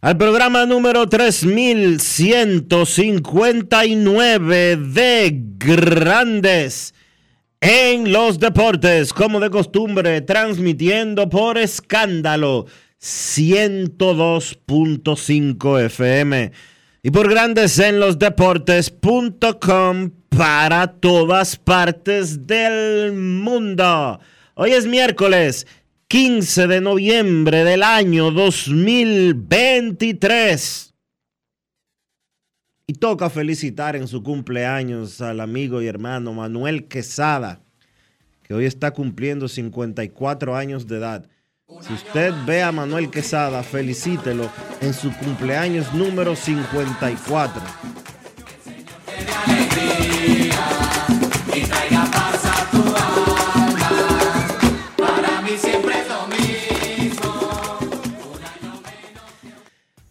al programa número 3159 de Grandes en los Deportes, como de costumbre, transmitiendo por escándalo 102.5 FM y por Grandes en los Deportes.com para todas partes del mundo. Hoy es miércoles 15 de noviembre del año 2023. Y toca felicitar en su cumpleaños al amigo y hermano Manuel Quesada, que hoy está cumpliendo 54 años de edad. Si usted ve a Manuel Quesada, felicítelo en su cumpleaños número 54.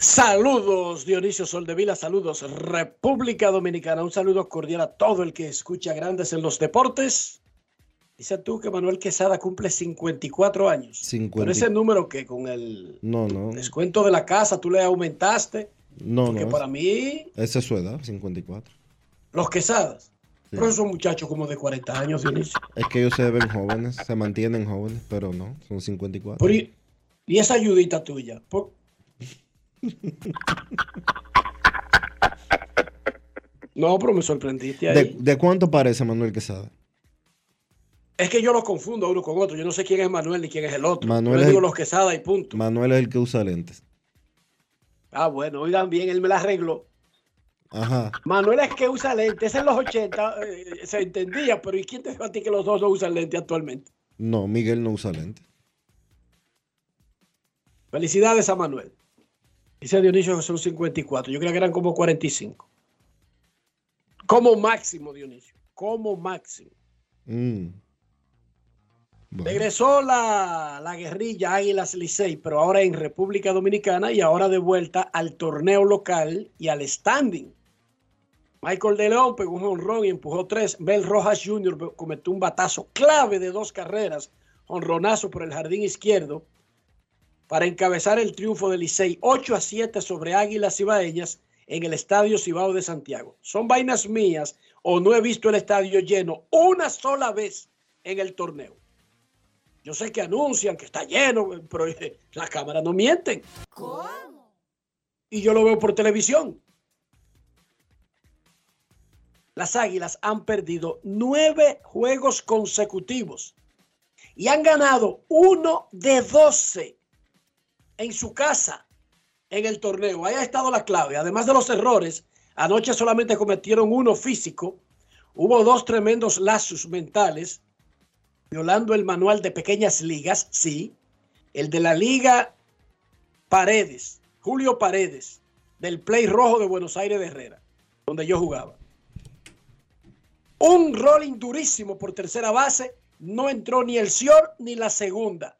Saludos Dionisio Soldevila, saludos República Dominicana, un saludo cordial a todo el que escucha Grandes en los Deportes. Dice tú que Manuel Quesada cumple 54 años. 50. Pero ese número que con el No, no, descuento de la casa tú le aumentaste. no, Porque no. para mí, Esa es su edad, 54. los Quesadas. Sí. Pero son muchachos como de 40 años, Dionisio. Es que ellos se ven jóvenes, se mantienen jóvenes, pero no, son 54. Pero y, y esa ayudita tuya. por- No, pero me sorprendiste ahí. ¿De, de cuánto parece Manuel Quesada? Es que yo los confundo uno con otro. Yo no sé quién es Manuel ni quién es el otro. Manuel yo digo el- los Quesada y punto. Manuel es el que usa lentes. Ah, bueno, oigan bien, él me la arregló. Ajá. Manuel es que usa lentes. En los 80 eh, se entendía, pero ¿y quién te dijo a ti que los dos no usan lentes actualmente? No, Miguel no usa lentes. Felicidades a Manuel. Dice Dionisio que son 54. Yo creía que eran como 45. Como máximo, Dionisio. Como máximo. Mm. Bueno, Regresó la, la guerrilla Águilas Licey, pero ahora en República Dominicana y ahora de vuelta al torneo local y al standing. Michael de León pegó un honrón y empujó tres. Bel Rojas Jr. cometió un batazo clave de dos carreras, honronazo por el jardín izquierdo, para encabezar el triunfo del Licey 8 a 7 sobre Águilas Cibaeñas en el Estadio Cibao de Santiago. Son vainas mías o no he visto el estadio lleno una sola vez en el torneo. Yo sé que anuncian que está lleno, pero eh, las cámaras no mienten. Y yo lo veo por televisión. las Águilas han perdido nueve juegos consecutivos y han ganado uno de doce en su casa en el torneo. Ahí ha estado la clave. Además de los errores, anoche solamente cometieron uno físico. Hubo dos tremendos lazos mentales, violando el manual de pequeñas ligas, sí. El de la Liga Paredes, Julio Paredes, del Play Rojo de Buenos Aires de Herrera, donde yo jugaba. Un rolling durísimo por tercera base. No entró ni el Sior ni la segunda.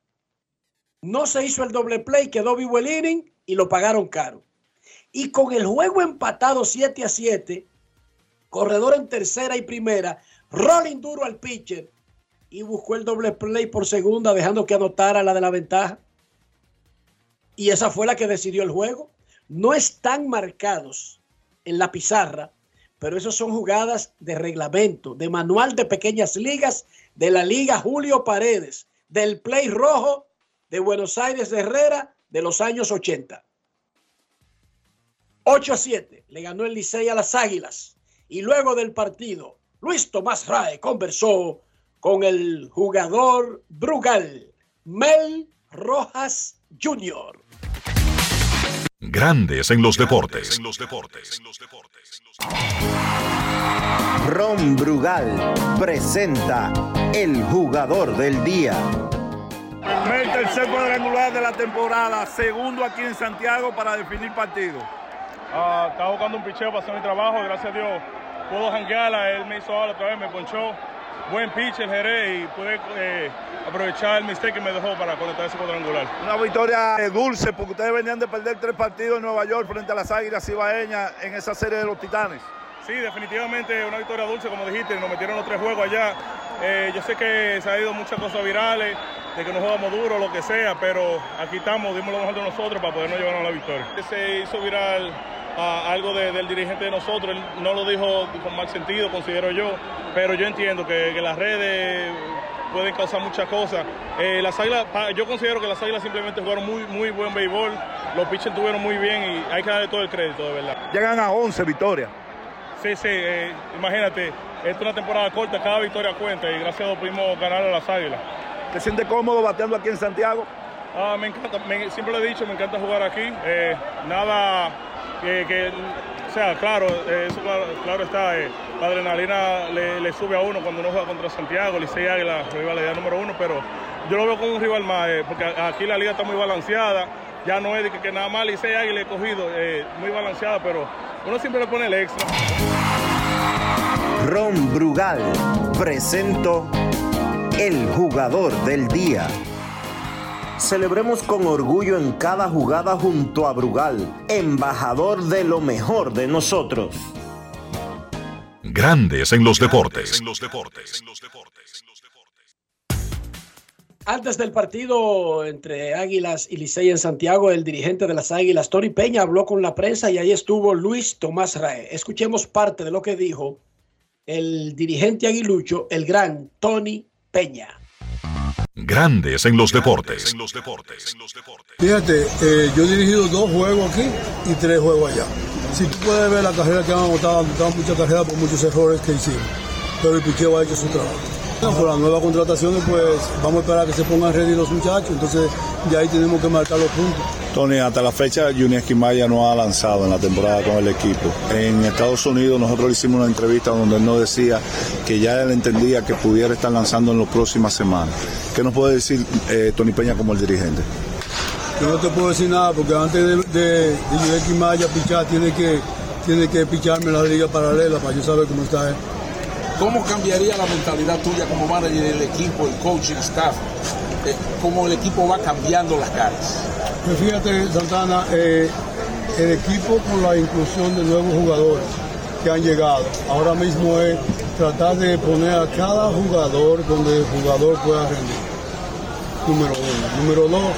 No se hizo el doble play, quedó vivo el inning y lo pagaron caro. Y con el juego empatado 7 a 7, corredor en tercera y primera, rolling duro al pitcher y buscó el doble play por segunda, dejando que anotara la de la ventaja. Y esa fue la que decidió el juego. No están marcados en la pizarra, pero esos son jugadas de reglamento, de manual de pequeñas ligas, de la Liga Julio Paredes, del Play Rojo de Buenos Aires de Herrera de los años 80. 8 a 7 le ganó el Licey a las Águilas. Y luego del partido, Luis Tomás Rae conversó con el jugador Brugal, Mel Rojas Jr. Grandes en los deportes. Ron Brugal presenta el jugador del día. Primer tercer cuadrangular de la temporada, segundo aquí en Santiago para definir partido. Ah, estaba buscando un picheo para hacer mi trabajo, gracias a Dios puedo janguearla, él me hizo ahora otra vez, me ponchó. Buen pitch el Jerez y pude eh, aprovechar el mistake que me dejó para conectar ese cuadrangular. Una victoria eh, dulce porque ustedes venían de perder tres partidos en Nueva York frente a las Águilas Ibaeñas en esa serie de los Titanes. Sí, definitivamente una victoria dulce, como dijiste, nos metieron los tres juegos allá. Eh, yo sé que se ha ido muchas cosas virales, de que no jugamos duro, lo que sea, pero aquí estamos, dimos lo mejor de nosotros para podernos llevarnos la victoria. Se hizo viral ah, algo de- del dirigente de nosotros, él no lo dijo con mal sentido, considero yo, pero yo entiendo que, que las redes pueden causar muchas cosas. Eh, las águilas, pa- yo considero que las águilas simplemente jugaron muy, muy buen béisbol, los pitchers estuvieron muy bien y hay que darle todo el crédito, de verdad. Llegan a 11 victorias. Sí, sí, eh, imagínate, esta es una temporada corta, cada victoria cuenta y gracias a Dios pudimos ganar a las Águilas. ¿Te sientes cómodo bateando aquí en Santiago? Ah, me encanta, me- siempre lo he dicho, me encanta jugar aquí. eh, nada que, que- o sea, claro, eh, eso claro, claro está, eh, la adrenalina le, le sube a uno cuando uno juega contra Santiago, Licey Águila, rivalidad número uno, pero yo lo veo como un rival más, eh, porque aquí la liga está muy balanceada, ya no es de que, que nada más Licey Águila he cogido, eh, muy balanceada, pero uno siempre le pone el extra. Ron Brugal presento el jugador del día. Celebremos con orgullo en cada jugada junto a Brugal, embajador de lo mejor de nosotros. Grandes en los deportes. Antes del partido entre Águilas y Licey en Santiago, el dirigente de las Águilas, Tony Peña, habló con la prensa y ahí estuvo Luis Tomás Rae. Escuchemos parte de lo que dijo el dirigente aguilucho, el gran Tony Peña. Grandes en los deportes. Fíjate, eh, yo he dirigido dos juegos aquí y tres juegos allá. Si tú puedes ver la carrera que han anotado, han anotado muchas carreras por muchos errores que hicimos. Pero el picheo ha hecho su trabajo. Por las nuevas contrataciones, pues vamos a esperar a que se pongan ready los muchachos. Entonces, ya ahí tenemos que marcar los puntos. Tony, hasta la fecha Junior Esquimaya no ha lanzado en la temporada con el equipo. En Estados Unidos nosotros le hicimos una entrevista donde él nos decía que ya él entendía que pudiera estar lanzando en las próximas semanas. ¿Qué nos puede decir eh, Tony Peña como el dirigente? Yo no te puedo decir nada porque antes de, de, de Yudeki Maya pichar, tiene que, tiene que picharme en la liga paralela para yo saber cómo está él. ¿Cómo cambiaría la mentalidad tuya como manager del equipo, el coaching staff? Eh, ¿Cómo el equipo va cambiando las caras? Pues fíjate, Santana, eh, el equipo con la inclusión de nuevos jugadores que han llegado, ahora mismo es tratar de poner a cada jugador donde el jugador pueda rendir. Número uno. Número dos,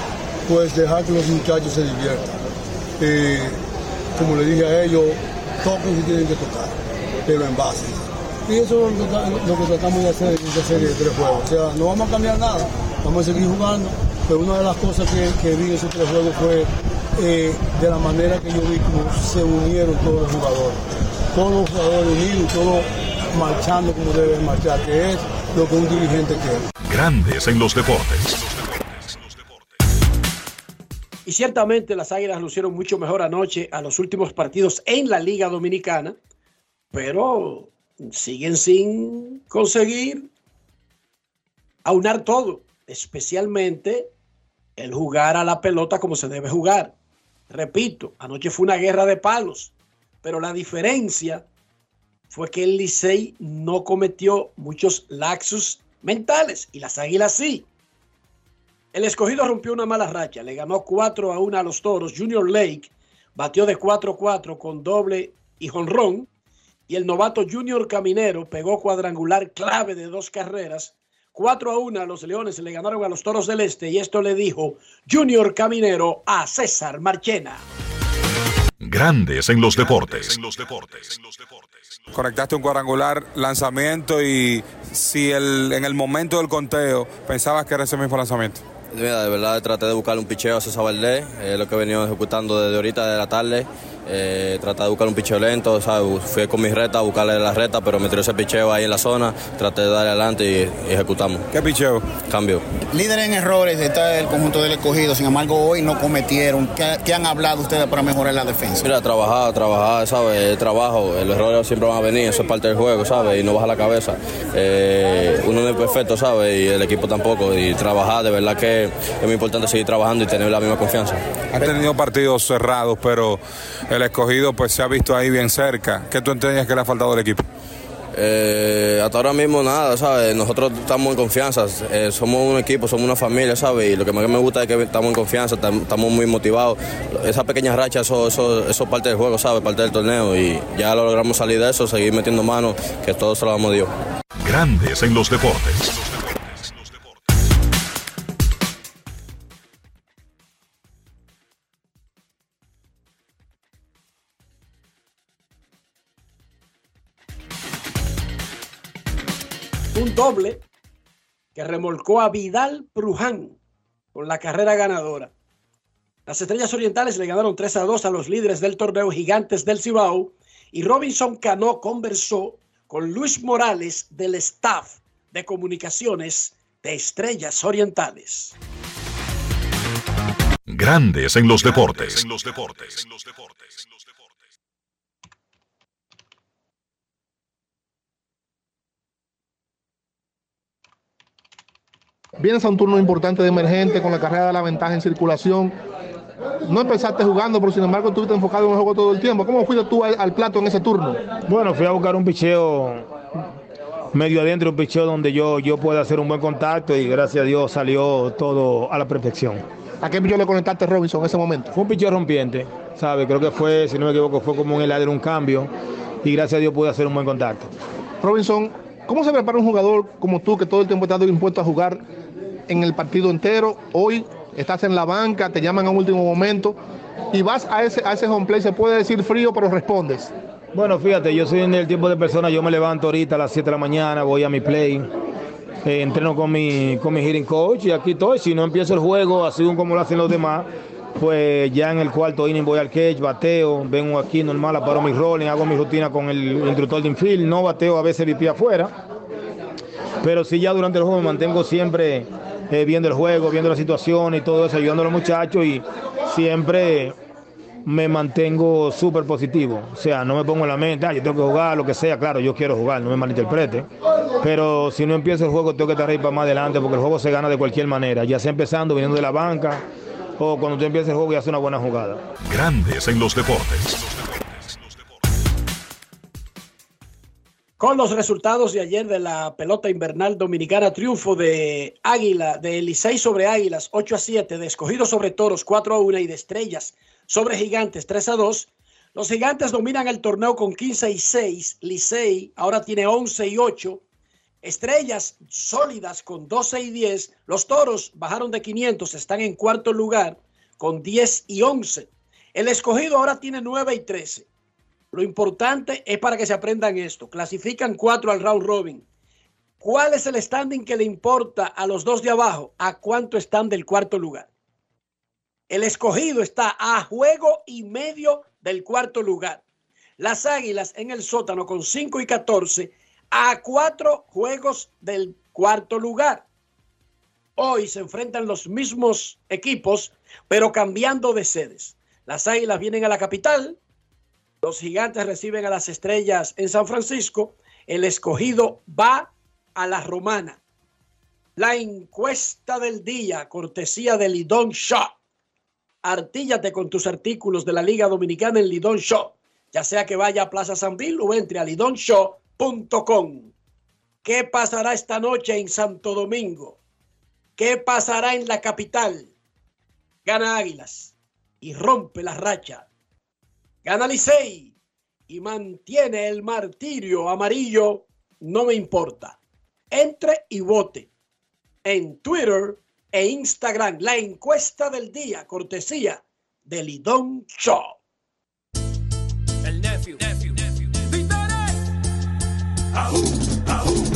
pues dejar que los muchachos se diviertan. Eh, como le dije a ellos, toquen si tienen que tocar, pero en base. Y eso es lo que, tra- lo que tratamos de hacer en esta serie de tres juegos. O sea, no vamos a cambiar nada, vamos a seguir jugando, pero una de las cosas que, que vi en esos tres juegos fue eh, de la manera que yo vi cómo se unieron todos los jugadores. Todos los jugadores unidos, todos marchando como debe marchar, que es lo que un dirigente quiere. Grandes en los deportes. Y ciertamente las Águilas lucieron mucho mejor anoche a los últimos partidos en la Liga Dominicana, pero siguen sin conseguir aunar todo, especialmente el jugar a la pelota como se debe jugar. Repito, anoche fue una guerra de palos, pero la diferencia fue que el Licey no cometió muchos laxus mentales y las Águilas sí. El escogido rompió una mala racha, le ganó 4 a 1 a los toros. Junior Lake batió de 4-4 con doble y jonrón. Y el novato Junior Caminero pegó cuadrangular clave de dos carreras. 4 a 1 a los Leones le ganaron a los Toros del Este. Y esto le dijo Junior Caminero a César Marchena. Grandes en los deportes. Conectaste un cuadrangular, lanzamiento y si el, en el momento del conteo pensabas que era ese mismo lanzamiento. Mira, de verdad traté de buscar un picheo a César Valdés, eh, lo que he venido ejecutando desde ahorita de la tarde. Eh, traté de buscar un picheo lento, ¿sabes? fui con mi reta a buscarle la reta, pero me tiró ese picheo ahí en la zona, traté de darle adelante y, y ejecutamos. ¿Qué picheo? Cambio. Líder en errores está el conjunto del escogido, sin embargo hoy no cometieron. ¿Qué, qué han hablado ustedes para mejorar la defensa? Mira, trabajar, trabajar, ¿sabes? El trabajo, los errores siempre van a venir, eso es parte del juego, ¿sabes? Y no baja la cabeza. Eh, uno no es perfecto, ¿sabes? Y el equipo tampoco. Y trabajar, de verdad que es muy importante seguir trabajando y tener la misma confianza. Han tenido partidos cerrados, pero el escogido pues se ha visto ahí bien cerca. ¿Qué tú entendías que le ha faltado al equipo? Eh, hasta ahora mismo nada, ¿sabes? Nosotros estamos en confianza, eh, somos un equipo, somos una familia, ¿sabes? Y lo que más me gusta es que estamos en confianza, tam- estamos muy motivados. Esa pequeña racha, eso, eso, eso es parte del juego, ¿sabes? Parte del torneo y ya lo logramos salir de eso, seguir metiendo manos, que todo se lo damos a Dios. Grandes en los deportes. Doble que remolcó a Vidal Bruján con la carrera ganadora. Las Estrellas Orientales le ganaron 3 a 2 a los líderes del torneo Gigantes del Cibao y Robinson Cano conversó con Luis Morales del staff de comunicaciones de Estrellas Orientales. Grandes en los deportes. Vienes a un turno importante de emergente con la carrera de la ventaja en circulación. No empezaste jugando, pero sin embargo estuviste enfocado en el juego todo el tiempo. ¿Cómo fuiste tú al, al plato en ese turno? Bueno, fui a buscar un picheo medio adentro, un picheo donde yo, yo pueda hacer un buen contacto y gracias a Dios salió todo a la perfección. ¿A qué picheo le conectaste Robinson en ese momento? Fue un picheo rompiente, ¿sabe? Creo que fue, si no me equivoco, fue como un heladero, un cambio y gracias a Dios pude hacer un buen contacto. Robinson, ¿cómo se prepara un jugador como tú que todo el tiempo está impuesto a jugar en el partido entero? Hoy estás en la banca, te llaman a último momento y vas a ese, a ese home play, se puede decir frío, pero respondes. Bueno, fíjate, yo soy en el tiempo de persona, yo me levanto ahorita a las 7 de la mañana, voy a mi play, eh, entreno con mi, con mi hitting coach y aquí estoy. Si no empiezo el juego así como lo hacen los demás, pues ya en el cuarto inning voy al catch, bateo, vengo aquí normal, aparo mi rolling, hago mi rutina con el instructor de infield, no bateo a veces VP afuera, pero sí ya durante el juego me mantengo siempre eh, viendo el juego, viendo la situación y todo eso, ayudando a los muchachos y siempre me mantengo súper positivo. O sea, no me pongo en la mente, ah, yo tengo que jugar, lo que sea. Claro, yo quiero jugar, no me malinterprete. Pero si no empiezo el juego, tengo que estar ahí para más adelante porque el juego se gana de cualquier manera, ya sea empezando, viniendo de la banca o cuando tú empieces el juego y haces una buena jugada. Grandes en los deportes. Con los resultados de ayer de la pelota invernal dominicana, triunfo de Águila, de Licey sobre Águilas 8 a 7, de Escogido sobre Toros 4 a 1 y de Estrellas sobre Gigantes 3 a 2. Los Gigantes dominan el torneo con 15 y 6, Licey ahora tiene 11 y 8, Estrellas sólidas con 12 y 10, los Toros bajaron de 500, están en cuarto lugar con 10 y 11. El Escogido ahora tiene 9 y 13. Lo importante es para que se aprendan esto. Clasifican cuatro al round robin. ¿Cuál es el standing que le importa a los dos de abajo? ¿A cuánto están del cuarto lugar? El escogido está a juego y medio del cuarto lugar. Las águilas en el sótano con 5 y 14 a cuatro juegos del cuarto lugar. Hoy se enfrentan los mismos equipos, pero cambiando de sedes. Las Águilas vienen a la capital, los Gigantes reciben a las Estrellas en San Francisco, el escogido va a la Romana. La encuesta del día, cortesía de Lidón Shaw. Artíllate con tus artículos de la Liga Dominicana en Lidón Shaw, ya sea que vaya a Plaza San Bill o entre a lidonshaw.com. ¿Qué pasará esta noche en Santo Domingo? ¿Qué pasará en la capital? Gana Águilas y rompe la racha. Gana y mantiene el martirio amarillo. No me importa. Entre y vote en Twitter e Instagram. La encuesta del día, cortesía de Lidón Show. El nephew. nephew. Ese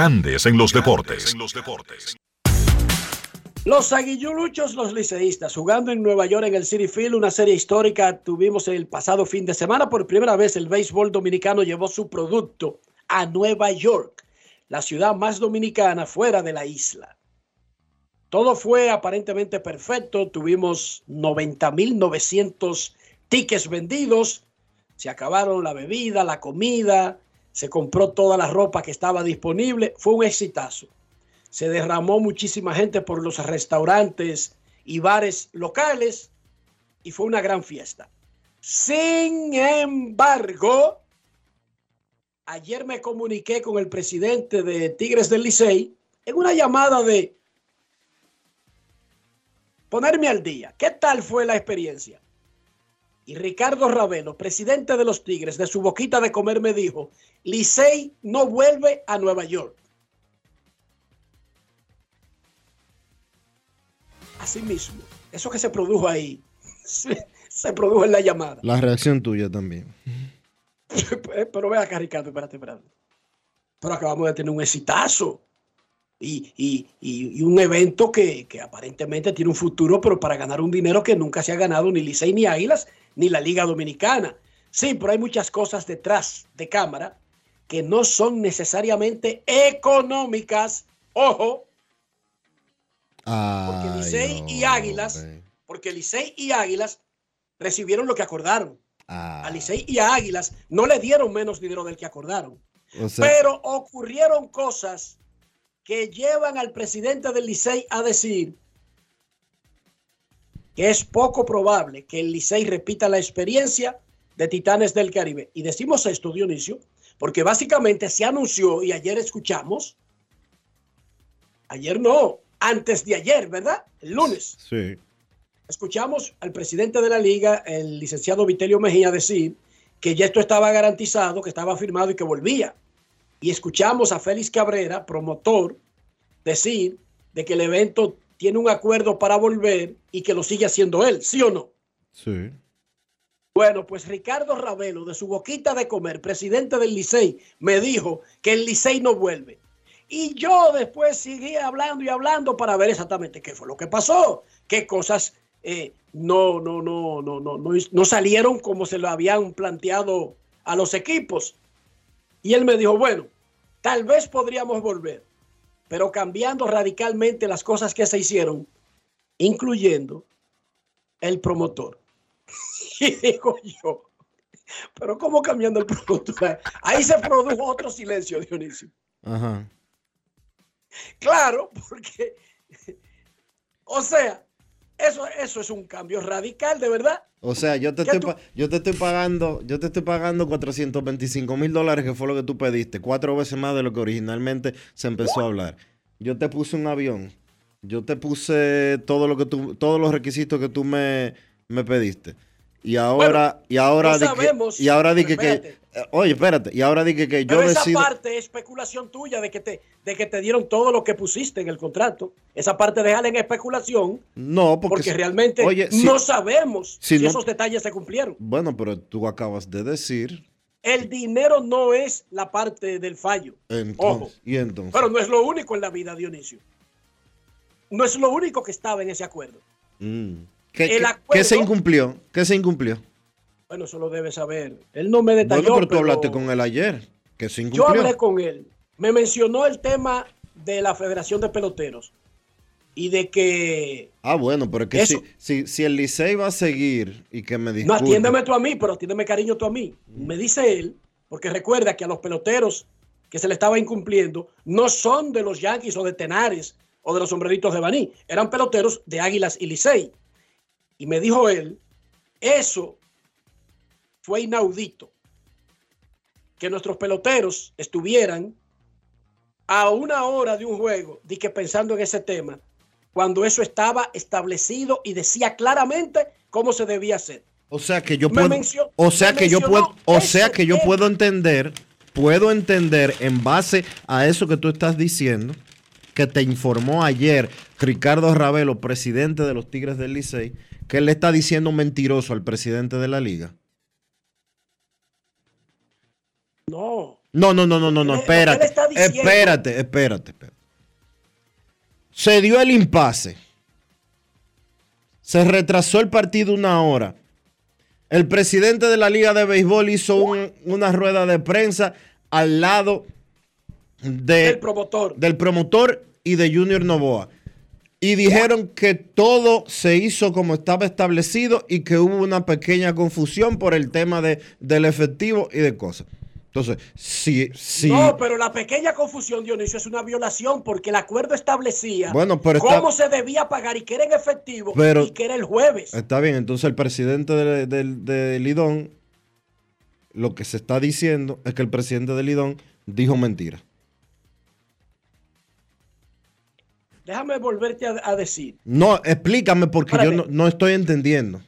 Grandes en los deportes. Los aguilluchos, los liceístas, jugando en Nueva York en el City Field, una serie histórica. Tuvimos el pasado fin de semana. Por primera vez el béisbol dominicano llevó su producto a Nueva York, la ciudad más dominicana fuera de la isla. Todo fue aparentemente perfecto. Tuvimos 90.900 tickets vendidos. Se acabaron la bebida, la comida. Se compró toda la ropa que estaba disponible. Fue un exitazo. Se derramó muchísima gente por los restaurantes y bares locales y fue una gran fiesta. Sin embargo, ayer me comuniqué con el presidente de Tigres del Licey en una llamada de ponerme al día. ¿Qué tal fue la experiencia? Y Ricardo Ravelo, presidente de los Tigres, de su boquita de comer me dijo, Licey no vuelve a Nueva York. Así mismo, eso que se produjo ahí, se, se produjo en la llamada. La reacción tuya también. Pero ve acá, Ricardo, espérate, espérate. Pero acabamos de tener un exitazo. Y, y- y- un evento que, que aparentemente tiene un futuro, pero para ganar un dinero que nunca se ha ganado ni Licey ni Águilas, ni la Liga Dominicana. Sí, pero hay muchas cosas detrás de cámara que no son necesariamente económicas. Ojo, porque Licey y Águilas, porque Licey y Águilas recibieron lo que acordaron. Ah. A Licey y a Águilas no le dieron menos dinero del que acordaron. O sea, Pero ocurrieron cosas que llevan al presidente del Licey a decir que es poco probable que el Licey repita la experiencia de Titanes del Caribe. Y decimos esto, Dionisio, porque básicamente se anunció y ayer escuchamos, ayer no, antes de ayer, ¿verdad? El lunes. sí. Escuchamos al presidente de la liga, el licenciado Vitelio Mejía, decir que ya esto estaba garantizado, que estaba firmado y que volvía. Y escuchamos a Félix Cabrera, promotor, decir de que el evento tiene un acuerdo para volver y que lo sigue haciendo él, ¿sí o no? Sí. Bueno, pues Ricardo Ravelo, de su boquita de comer, presidente del Licey, me dijo que el Licey no vuelve. Y yo después seguí hablando y hablando para ver exactamente qué fue lo que pasó, qué cosas eh, no, no, no, no, no, no, no salieron como se lo habían planteado a los equipos. Y él me dijo, bueno, tal vez podríamos volver, pero cambiando radicalmente las cosas que se hicieron, incluyendo el promotor. Y digo yo, pero ¿cómo cambiando el promotor? Ahí se produjo otro silencio, Dionisio. Ajá. Claro, porque, o sea, Eso, eso es un cambio radical, de verdad. O sea, yo te, ¿Qué estoy, tú- yo te estoy pagando, yo te estoy pagando 425 mil dólares, que fue lo que tú pediste, cuatro veces más de lo que originalmente se empezó a hablar. Yo te puse un avión, yo te puse todo lo que tú, todos los requisitos que tú me, me pediste. Y ahora, y ahora no que- sabemos, y ahora di que, eh, oye, espérate, y ahora di que, yo Pero esa decido. parte es especulación tuya de que te, de que te dieron todo lo que pusiste en el contrato. Esa parte déjala en especulación No, porque, porque, si- realmente oye, si- no sabemos si si, no- esos detalles se cumplieron. Bueno, pero tú acabas de decir. El dinero no es la parte del fallo. Entonces, Ojo. y entonces. Pero no es lo único en la vida, Dionisio. No es lo único que estaba en ese acuerdo. Mm. ¿Qué, el qué- acuerdo- qué se incumplió? ¿Qué se incumplió? Bueno, eso lo debe saber. Él no me detalló, Bueno, pero tú pero hablaste con él ayer. Que se yo hablé con él. Me mencionó el tema de la Federación de Peloteros y de que Ah, bueno, pero es que Eso. si, si, si el Licey va a seguir y que me No, disculpe. atiéndeme tú a mí, pero atiéndeme cariño tú a mí. Me dice él, porque recuerda que a los peloteros que se le estaba incumpliendo no son de los Yankees o de Tenares o de los sombreritos de Baní, eran peloteros de Águilas y Licey. Y me dijo él, eso fue inaudito, que nuestros peloteros estuvieran a una hora de un juego, que pensando en ese tema, cuando eso estaba establecido y decía claramente cómo se debía hacer. O sea que yo Me puedo. mencio- o sea que yo puedo. O sea que yo tema. puedo entender. Puedo entender en base a eso que tú estás diciendo. Que te informó ayer Ricardo Ravelo, presidente de los Tigres del Licey, que él le está diciendo mentiroso al presidente de la liga. No. No, no, no, no, no, no, espérate. Espérate, espérate, espérate. Se dio el impasse. Se retrasó el partido una hora. El presidente de la Liga de Béisbol hizo un- una rueda de prensa al lado de- El promotor. del promotor y de Junior Novoa. Y dijeron que todo se hizo como estaba establecido y que hubo una pequeña confusión por el tema de, del efectivo y de cosas. Entonces, si, si, No, pero la pequeña confusión, Dionisio, es una violación porque el acuerdo establecía Bueno, pero está- cómo se debía pagar y que era en efectivo Pero- y que era el jueves. Está bien, entonces el presidente de, de- de Lidón, lo que se está diciendo es que el presidente de Lidón dijo mentira. Déjame volverte a, a decir. No, explícame porque yo no, no estoy entendiendo.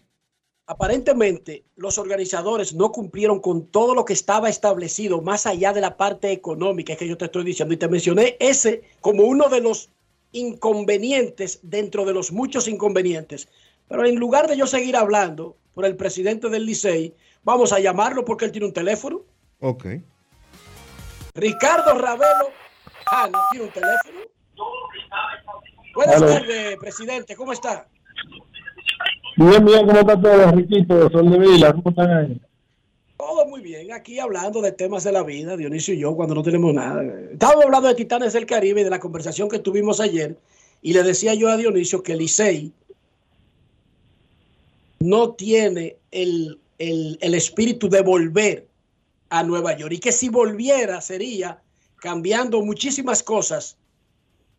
Aparentemente, los organizadores no cumplieron con todo lo que estaba establecido, más allá de la parte económica que yo te estoy diciendo. Y te mencioné ese como uno de los inconvenientes dentro de los muchos inconvenientes. Pero en lugar de yo seguir hablando por el presidente del Licey, vamos a llamarlo porque él tiene un teléfono. Ok. Ricardo Ravelo Jano tiene un teléfono. Buenas tardes, presidente. ¿Cómo está? Bien, bien, ¿cómo todo, Riquito? De ¿cómo están? Todo muy bien. Aquí hablando de temas de la vida, Dionisio y yo, cuando no tenemos nada. Estábamos hablando de Titanes del Caribe de la conversación que tuvimos ayer. Y le decía yo a Dionisio que Licey no tiene el, el- el espíritu de volver a Nueva York. Y que si volviera sería cambiando muchísimas cosas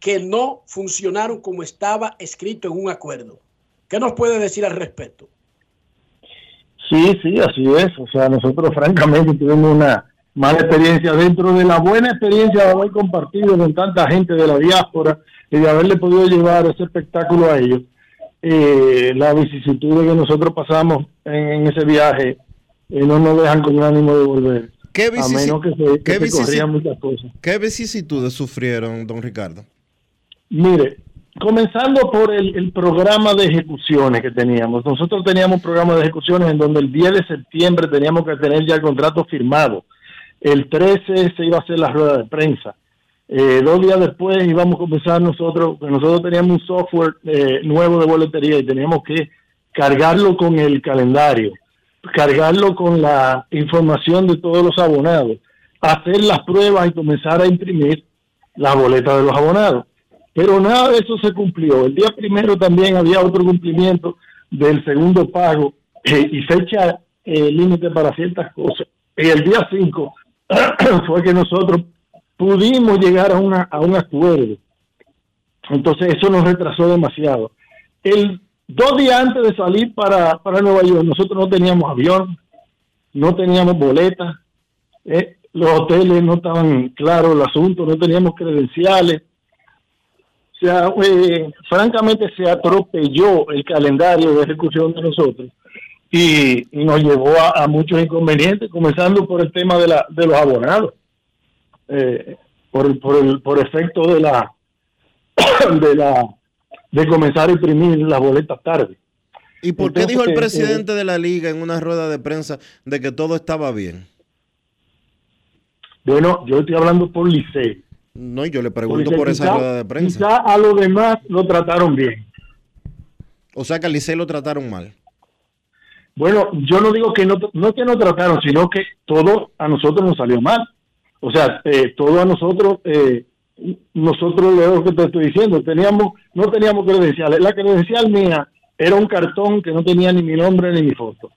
que no funcionaron como estaba escrito en un acuerdo. ¿Qué nos puede decir al respecto? Sí, sí, así es. O sea, nosotros francamente tuvimos una mala experiencia dentro de la buena experiencia de haber compartido con tanta gente de la diáspora y de haberle podido llevar ese espectáculo a ellos. Eh, la vicisitud que nosotros pasamos en, en ese viaje eh, no nos dejan con ánimo de volver. ¿Qué, a menos que se, qué que se vicisi- corrían muchas cosas. ¿Qué vicisitudes sufrieron, don Ricardo? Mire, comenzando por el, programa de ejecuciones que teníamos. Nosotros teníamos un programa de ejecuciones en donde el 10 de septiembre teníamos que tener ya el contrato firmado. El 13 se iba a hacer la rueda de prensa. Eh, dos días después íbamos a comenzar nosotros, nosotros teníamos un software eh, nuevo de boletería y teníamos que cargarlo con el calendario, cargarlo con la información de todos los abonados, hacer las pruebas y comenzar a imprimir las boletas de los abonados. Pero nada de eso se cumplió. El día primero también había otro cumplimiento del segundo pago eh, y fecha eh, límite para ciertas cosas. Y el día 5 fue que nosotros pudimos llegar a, una, a un acuerdo. Entonces eso nos retrasó demasiado. El dos días antes de salir para, para Nueva York, nosotros no teníamos avión, no teníamos boletas, eh, los hoteles no estaban claros el asunto, no teníamos credenciales. Eh, francamente se atropelló el calendario de ejecución de nosotros y, y nos llevó a, a muchos inconvenientes, comenzando por el tema de, la, de los abonados, eh, por, por, el, por efecto de la, de la de comenzar a imprimir las boletas tarde. ¿Y por qué dijo el eh, presidente de la liga en una rueda de prensa de que todo estaba bien? Bueno, yo estoy hablando por Licey. No, yo le pregunto Porque por esa rueda de prensa. Quizá a los demás lo trataron bien. O sea que al Licey lo trataron mal. Bueno, yo no digo que no, no que no trataron, sino que todo a nosotros nos salió mal. O sea, eh, todo a nosotros, eh, nosotros lo que te estoy diciendo, teníamos, no teníamos credenciales. La credencial mía era un cartón que no tenía ni mi nombre ni mi foto.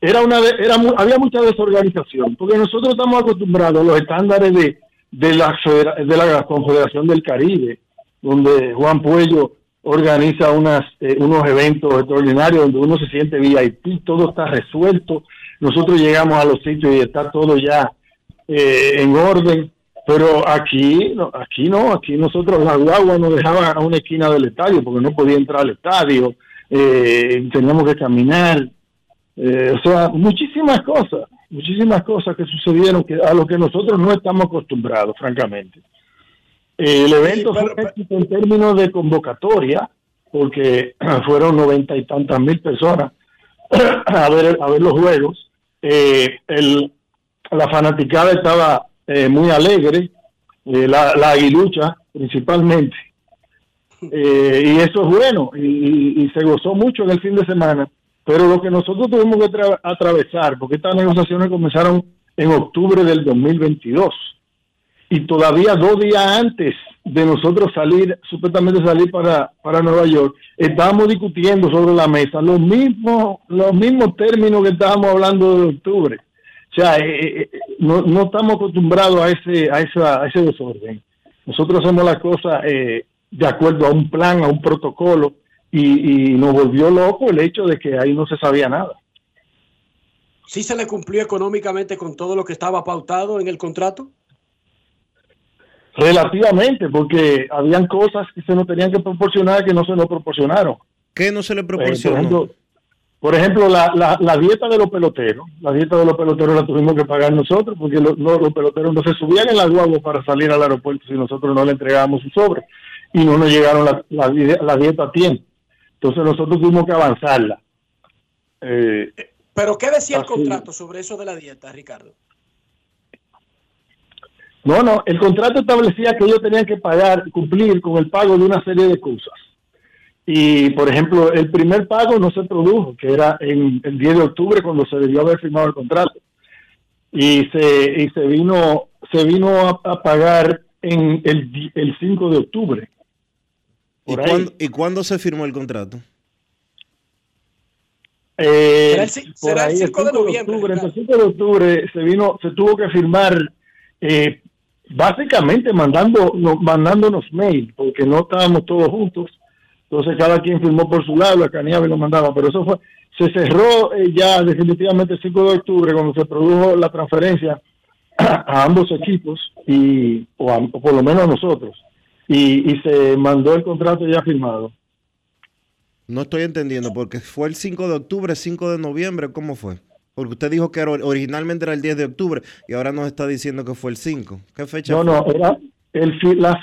Era una, era, había mucha desorganización, porque nosotros estamos acostumbrados a los estándares de, de la, de la Confederación del Caribe, donde Juan Puello organiza unas, eh, unos eventos extraordinarios donde uno se siente VIP, todo está resuelto, nosotros llegamos a los sitios y está todo ya eh, en orden, pero aquí no, aquí no, aquí nosotros la guagua nos dejaba a una esquina del estadio porque no podía entrar al estadio, eh, teníamos que caminar, eh, o sea, muchísimas cosas, muchísimas cosas que sucedieron que a lo que nosotros no estamos acostumbrados, francamente. Eh, el evento fue un éxito en términos de convocatoria, porque fueron noventa y tantas mil personas a ver, a ver los juegos. Eh, el, la fanaticada estaba eh, muy alegre, eh, la, la aguilucha principalmente. Eh, y eso es bueno, y, y- y se gozó mucho en el fin de semana. Pero lo que nosotros tuvimos que tra- atravesar, porque estas negociaciones comenzaron en octubre del 2022, y todavía dos días antes de nosotros salir, supuestamente salir para, para Nueva York, estábamos discutiendo sobre la mesa los mismos, los mismos términos que estábamos hablando de octubre. O sea, eh, eh, no, no estamos acostumbrados a ese, a, esa, a ese desorden. Nosotros hacemos las cosas eh, de acuerdo a un plan, a un protocolo, y, y nos volvió loco el hecho de que ahí no se sabía nada. ¿Sí se le cumplió económicamente con todo lo que estaba pautado en el contrato? Relativamente, porque habían cosas que se nos tenían que proporcionar que no se nos proporcionaron. ¿Qué no se le Eh, por proporcionó? ejemplo, por ejemplo, la, la, la dieta de los peloteros, la dieta de los peloteros la tuvimos que pagar nosotros porque lo- no, los peloteros no se subían en la guagua para salir al aeropuerto si nosotros no le entregábamos su sobre y no nos llegaron la, la, la dieta a tiempo. Entonces nosotros tuvimos que avanzarla. Eh, ¿Pero qué decía el contrato sobre eso de la dieta, Ricardo? No, no, el contrato establecía que ellos tenían que pagar, cumplir con el pago de una serie de cosas. Y, por ejemplo, el primer pago no se produjo, que era en el 10 de octubre cuando se debió haber firmado el contrato. Y se, y se vino se vino a, a pagar en el, el 5 de octubre. ¿Y cuándo, ¿Y cuándo se firmó el contrato? Eh, Será el por será el ahí, 5 de noviembre, octubre, el 5 de octubre se vino, se tuvo que firmar eh, básicamente mandando, no- mandándonos mail, porque no estábamos todos juntos. Entonces cada quien firmó por su lado, la caneaba y lo mandaba. Pero eso fue, se cerró eh, ya definitivamente el 5 de octubre cuando se produjo la transferencia a, ambos equipos y o, a- o por lo menos a nosotros y, y se mandó el contrato ya firmado. No estoy entendiendo, porque fue el 5 de octubre, 5 de noviembre, ¿cómo fue? Porque usted dijo que era- originalmente era el 10 de octubre y ahora nos está diciendo que fue el 5. ¿Qué fecha No, fue? no, era el la,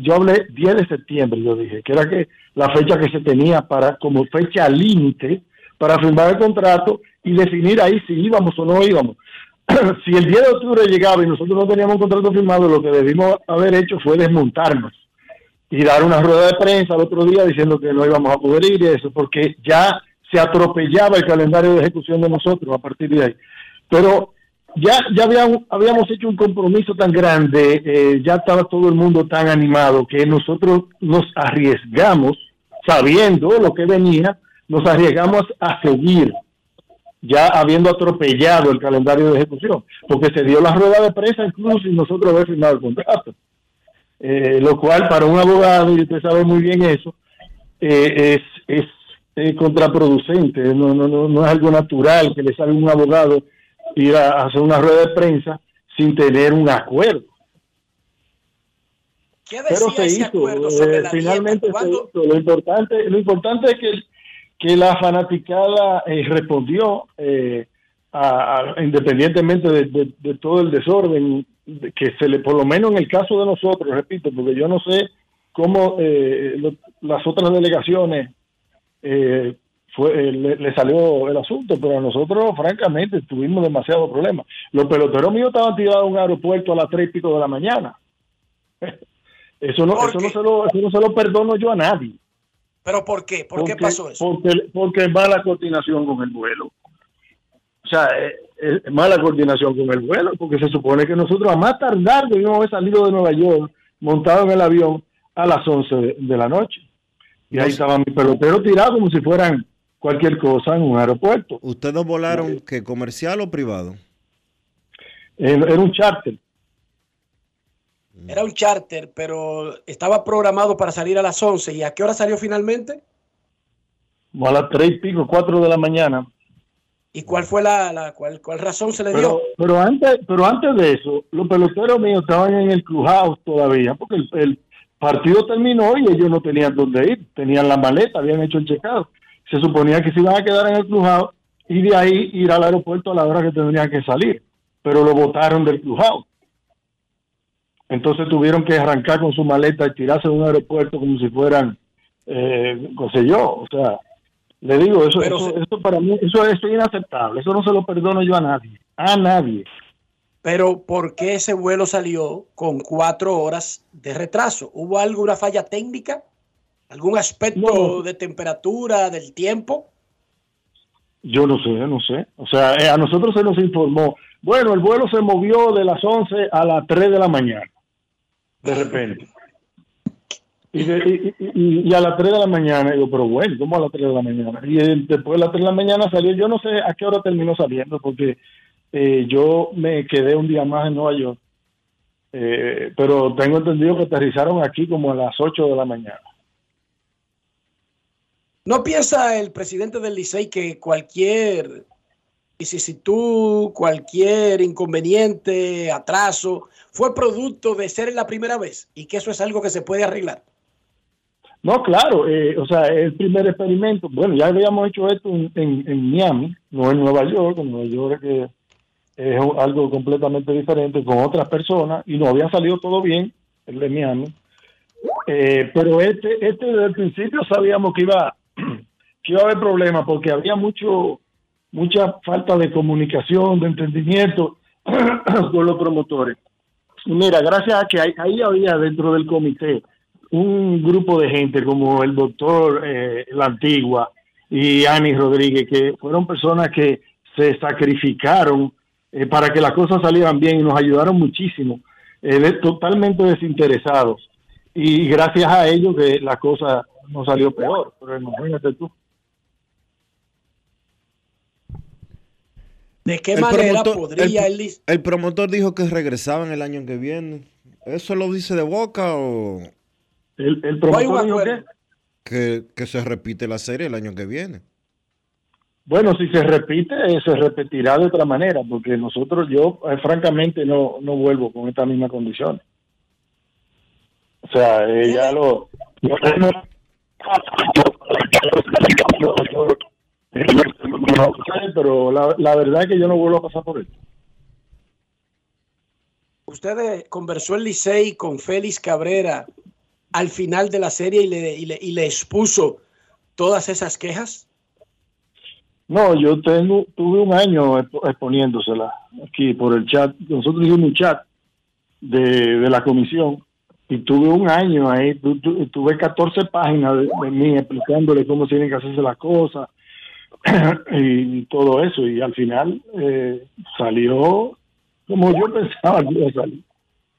yo hablé 10 de septiembre, yo dije, que era que la fecha que se tenía para como fecha límite para firmar el contrato y definir ahí si íbamos o no íbamos. si el 10 de octubre llegaba y nosotros no teníamos un contrato firmado, lo que debimos haber hecho fue desmontarnos y dar una rueda de prensa al otro día diciendo que no íbamos a poder ir y eso, porque ya se atropellaba el calendario de ejecución de nosotros a partir de ahí. Pero ya, ya habíamos, habíamos hecho un compromiso tan grande, eh, ya estaba todo el mundo tan animado que nosotros nos arriesgamos, sabiendo lo que venía, nos arriesgamos a seguir, ya habiendo atropellado el calendario de ejecución, porque se dio la rueda de prensa incluso y nosotros haber firmado el contrato. Eh, lo cual para un abogado, y usted sabe muy bien eso, eh, es, es eh, contraproducente, no, no, no, no es algo natural que le salga un abogado ir a hacer una rueda de prensa sin tener un acuerdo. ¿Qué Pero se ese hizo, sobre eh, la finalmente dieta? se ¿Cuándo- hizo. Lo importante, lo importante es que, que la fanaticada eh, respondió, a- a- independientemente de, de- de todo el desorden, de que se le, por lo menos en el caso de nosotros, repito, porque yo no sé cómo eh, lo- las otras delegaciones eh, fue, eh, le, le salió el asunto, pero a nosotros, francamente, tuvimos demasiados problemas. Los peloteros míos estaban tirados a un aeropuerto a las tres y pico de la mañana. Eso no, eso no, se lo, eso no se lo perdono yo a nadie. ¿Pero por qué? ¿Por qué Porque- pasó eso? Porque, porque mala coordinación con el vuelo. O sea, es, es mala coordinación con el vuelo, porque se supone que nosotros a más tardar debíamos haber salido de Nueva York, montado en el avión a las 11 de, de la noche. Y ahí estaban mis peloteros tirados como si fueran cualquier cosa en un aeropuerto. ¿Ustedes volaron que comercial o privado? Eh, Era un charter. Era un charter, pero estaba programado para salir a las 11. ¿Y a qué hora salió finalmente? como a las tres y pico, cuatro de la mañana. ¿Y cuál fue la, la- cuál, cuál razón se le dio? pero antes, pero antes de eso, los peloteros míos estaban en el clubhouse todavía, porque el, el partido terminó y ellos no tenían dónde ir, tenían la maleta, habían hecho el checado. Se suponía que se iban a quedar en el clubhouse y de ahí ir al aeropuerto a la hora que tendrían que salir, pero lo botaron del clubhouse. Entonces tuvieron que arrancar con su maleta y tirarse de un aeropuerto como si fueran, eh, qué sé yo, o sea, le digo, eso, Pero eso, eso para mí, eso, eso es inaceptable, eso no se lo perdono yo a nadie, a nadie. Pero ¿por qué ese vuelo salió con cuatro horas de retraso? ¿Hubo alguna falla técnica? ¿Algún aspecto de temperatura, del tiempo? Yo no sé, no sé. O sea, eh, a nosotros se nos informó, bueno, el vuelo se movió de las 11 a las 3 de la mañana, de repente. Y, a las 3 de la mañana, digo, pero bueno, ¿cómo a las 3 de la mañana? Y después de las 3 de la mañana salió, yo no sé a qué hora terminó saliendo, porque eh, yo me quedé un día más en Nueva York, Eh, pero tengo entendido que aterrizaron aquí como a las 8 de la mañana. ¿No piensa el presidente del Licey que cualquier vicisitud, cualquier inconveniente, atraso, fue producto de ser la primera vez y que eso es algo que se puede arreglar? No, claro, eh, o sea, el primer experimento, bueno, ya habíamos hecho esto en, en- Miami, no en Nueva York, en Nueva York que es algo completamente diferente con otras personas y nos había salido todo bien, el de Miami, Eh, pero este, este desde el principio sabíamos que iba, que iba a haber problemas porque había mucho, mucha falta de comunicación, de entendimiento con los promotores. Mira, gracias a que ahí, ahí había dentro del comité un grupo de gente como el doctor eh, La Antigua y Ani Rodríguez, que fueron personas que se sacrificaron eh, para que las cosas salieran bien y nos ayudaron muchísimo, eh, de- totalmente desinteresados. Y gracias a ellos que la cosa no salió peor, pero imagínate tú. ¿De qué El manera promotor- podría el, el, Lic- el promotor dijo que regresaban el año que viene. ¿Eso lo dice de boca o...? El, el promotor dijo. Que, que se repite la serie el año que viene. Bueno, si se repite, eh, se repetirá de otra manera, porque nosotros, yo eh, francamente no, no vuelvo con esta misma condición. O sea, eh, ya lo... sé, pero la, la verdad es que yo no vuelvo a pasar por esto. ¿Usted eh, conversó el Licey con Félix Cabrera al final de la serie y le, y le, y le expuso todas esas quejas? No, yo tengo, tuve un año expo- exponiéndosela aquí por el chat. Nosotros hicimos un chat de, de la comisión y tuve un año ahí, tu- tu- tuve 14 páginas de, de mí explicándole cómo tienen que hacerse las cosas y todo eso. Y al final eh, salió como yo pensaba que iba a salir.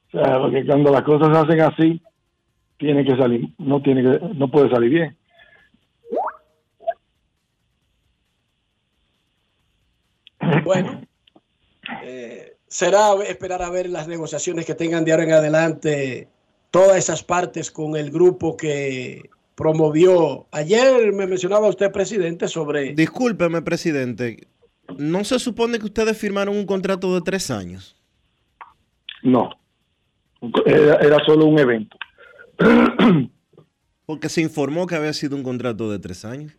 O sea, porque cuando las cosas se hacen así, tiene que salir, no tiene que, no puede salir bien. Bueno, eh, será esperar a ver las negociaciones que tengan de ahora en adelante todas esas partes con el grupo que promovió. Ayer me mencionaba usted, presidente, sobre... Discúlpeme, presidente. ¿No se supone que ustedes firmaron un contrato de tres años? No, era, era solo un evento. Porque se informó que había sido un contrato de tres años.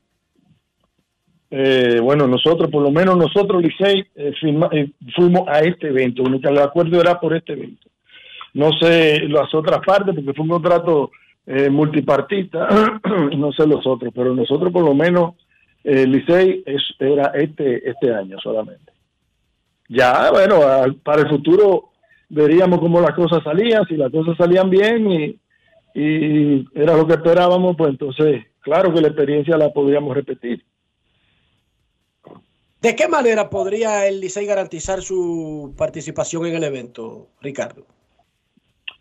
Eh, bueno, nosotros, por lo menos nosotros, Licey, eh, eh, fuimos a este evento. El acuerdo era por este evento. No sé las otras partes, porque fue un contrato multipartita, no sé los otros, pero nosotros, por lo menos, Licey era este, este año solamente. Ya, bueno, para el futuro veríamos cómo las cosas salían, si las cosas salían bien y, y era lo que esperábamos, pues entonces, claro que la experiencia la podríamos repetir. ¿De qué manera podría el Licey garantizar su participación en el evento, Ricardo?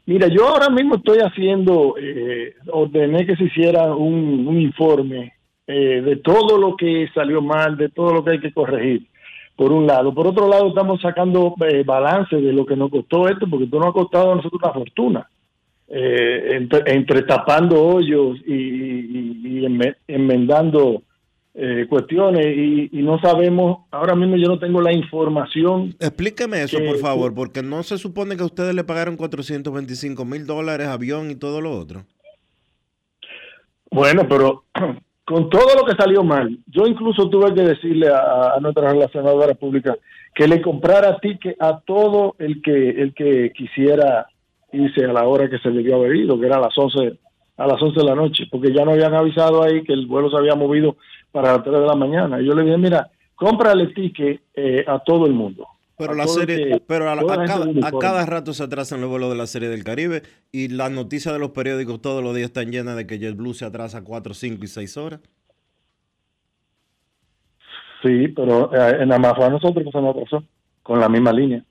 Mira, yo ahora mismo estoy haciendo, eh, ordené que se hiciera un, un informe eh, de todo lo que salió mal, de todo lo que hay que corregir, por un lado. Por otro lado, estamos sacando eh, balance de lo que nos costó esto, porque esto nos ha costado a nosotros una fortuna. Eh, entre, entre tapando hoyos y, y- y enme- enmendando eh, cuestiones y, y no sabemos, ahora mismo yo no tengo la información. Explíqueme eso, que- por favor, porque no se supone que ustedes le pagaron 425 mil dólares, avión y todo lo otro. Bueno, pero con todo lo que salió mal, yo incluso tuve que decirle a, a nuestra relacionadora pública que le comprara ticket a todo el que el que quisiera irse a la hora que se debió haber ido, que era a las 11 a las 11 de la noche, porque ya no habían avisado ahí que el vuelo se había movido para las 3 de la mañana. Y yo le dije, mira, cómprale ticket eh, a todo el mundo. Pero A la serie, que- pero a, la- a cada, a cada rato se atrasan los vuelos de la serie del Caribe y las noticias de los periódicos todos los días están llenas de que JetBlue se atrasa 4, 5 y 6 horas. Sí, pero eh, nada más fue a nosotros que se nos atrasó, con la misma línea.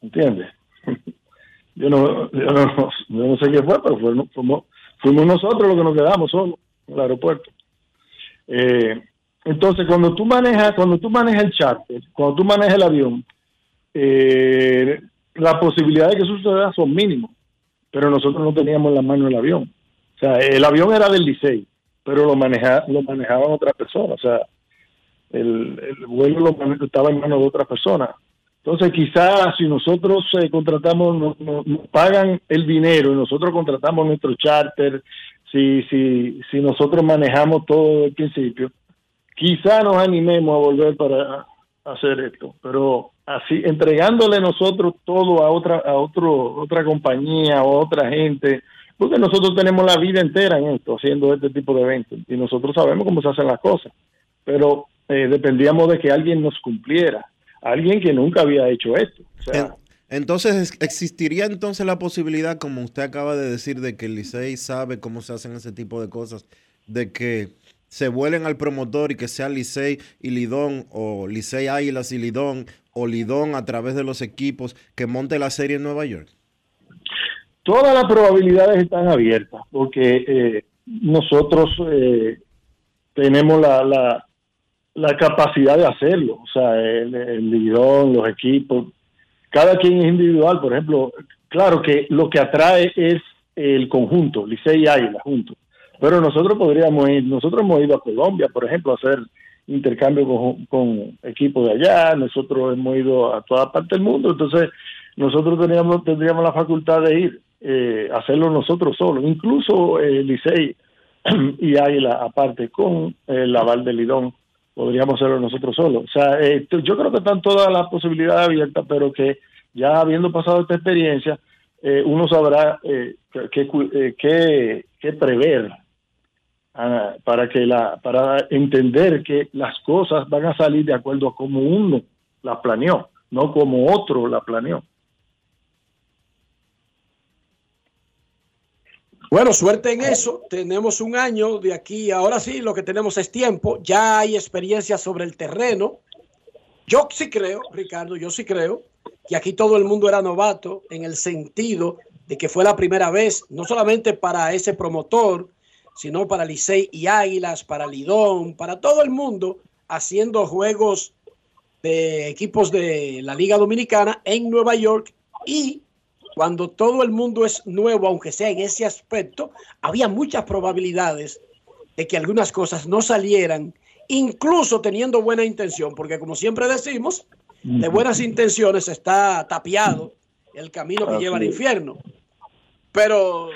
¿Entiendes? Yo no, yo no, no sé qué fue, pero fuimos, fuimos, nosotros los que nos quedamos solos en el aeropuerto. Eh, entonces, cuando tú manejas, cuando tú manejas el charter, cuando tú manejas el avión, eh, las posibilidades de que suceda son mínimas, pero nosotros no teníamos la mano el avión. O sea, el avión era del Licey, pero lo, maneja, lo manejaban otras personas. O sea, el, el vuelo lo estaba en manos de otras personas. Entonces, quizás si nosotros eh, contratamos, nos, pagan el dinero y nosotros contratamos nuestro charter, si, si, si nosotros manejamos todo desde principio, quizás nos animemos a volver para hacer esto. Pero así, entregándole nosotros todo a otra, a otro, otra compañía o a otra gente, porque nosotros tenemos la vida entera en esto, haciendo este tipo de eventos, y nosotros sabemos cómo se hacen las cosas, pero eh, dependíamos de que alguien nos cumpliera, alguien que nunca había hecho esto. O sea, Entonces, ¿es- ¿existiría entonces la posibilidad, como usted acaba de decir, de que el Licey sabe cómo se hacen ese tipo de cosas, de que se vuelen al promotor y que sea Licey y Lidón, o Licey Águilas y Lidón, o Lidón a través de los equipos que monte la serie en Nueva York? todas las probabilidades están abiertas, porque eh, nosotros eh, tenemos la, la, la capacidad de hacerlo, o sea, el, el lidón, los equipos, cada quien es individual, por ejemplo, claro que lo que atrae es el conjunto, Licey y Águila juntos, pero nosotros podríamos ir, nosotros hemos ido a Colombia, por ejemplo, a hacer intercambio con, equipos de allá, nosotros hemos ido a toda parte del mundo, entonces nosotros teníamos, tendríamos la facultad de ir, eh, hacerlo nosotros solos, incluso eh, Licey y Águila aparte con el aval de Lidón, podríamos hacerlo nosotros solos. O sea, eh, yo creo que están todas las posibilidades abiertas, pero que ya habiendo pasado esta experiencia, eh, uno sabrá eh, qué eh, prever ah, para que la para entender que las cosas van a salir de acuerdo a como uno las planeó, no como otro la planeó. Bueno, suerte en eso. Tenemos un año de aquí. Ahora sí, lo que tenemos es tiempo. Ya hay experiencia sobre el terreno. Yo sí creo, Ricardo, yo sí creo que aquí todo el mundo era novato en el sentido de que fue la primera vez, no solamente para ese promotor, sino para Licey y Águilas, para Lidón, para todo el mundo haciendo juegos de equipos de la Liga Dominicana en Nueva York y cuando todo el mundo es nuevo, aunque sea en ese aspecto, había muchas probabilidades de que algunas cosas no salieran, incluso teniendo buena intención, porque como siempre decimos, de buenas intenciones está tapiado el camino que lleva al infierno. Pero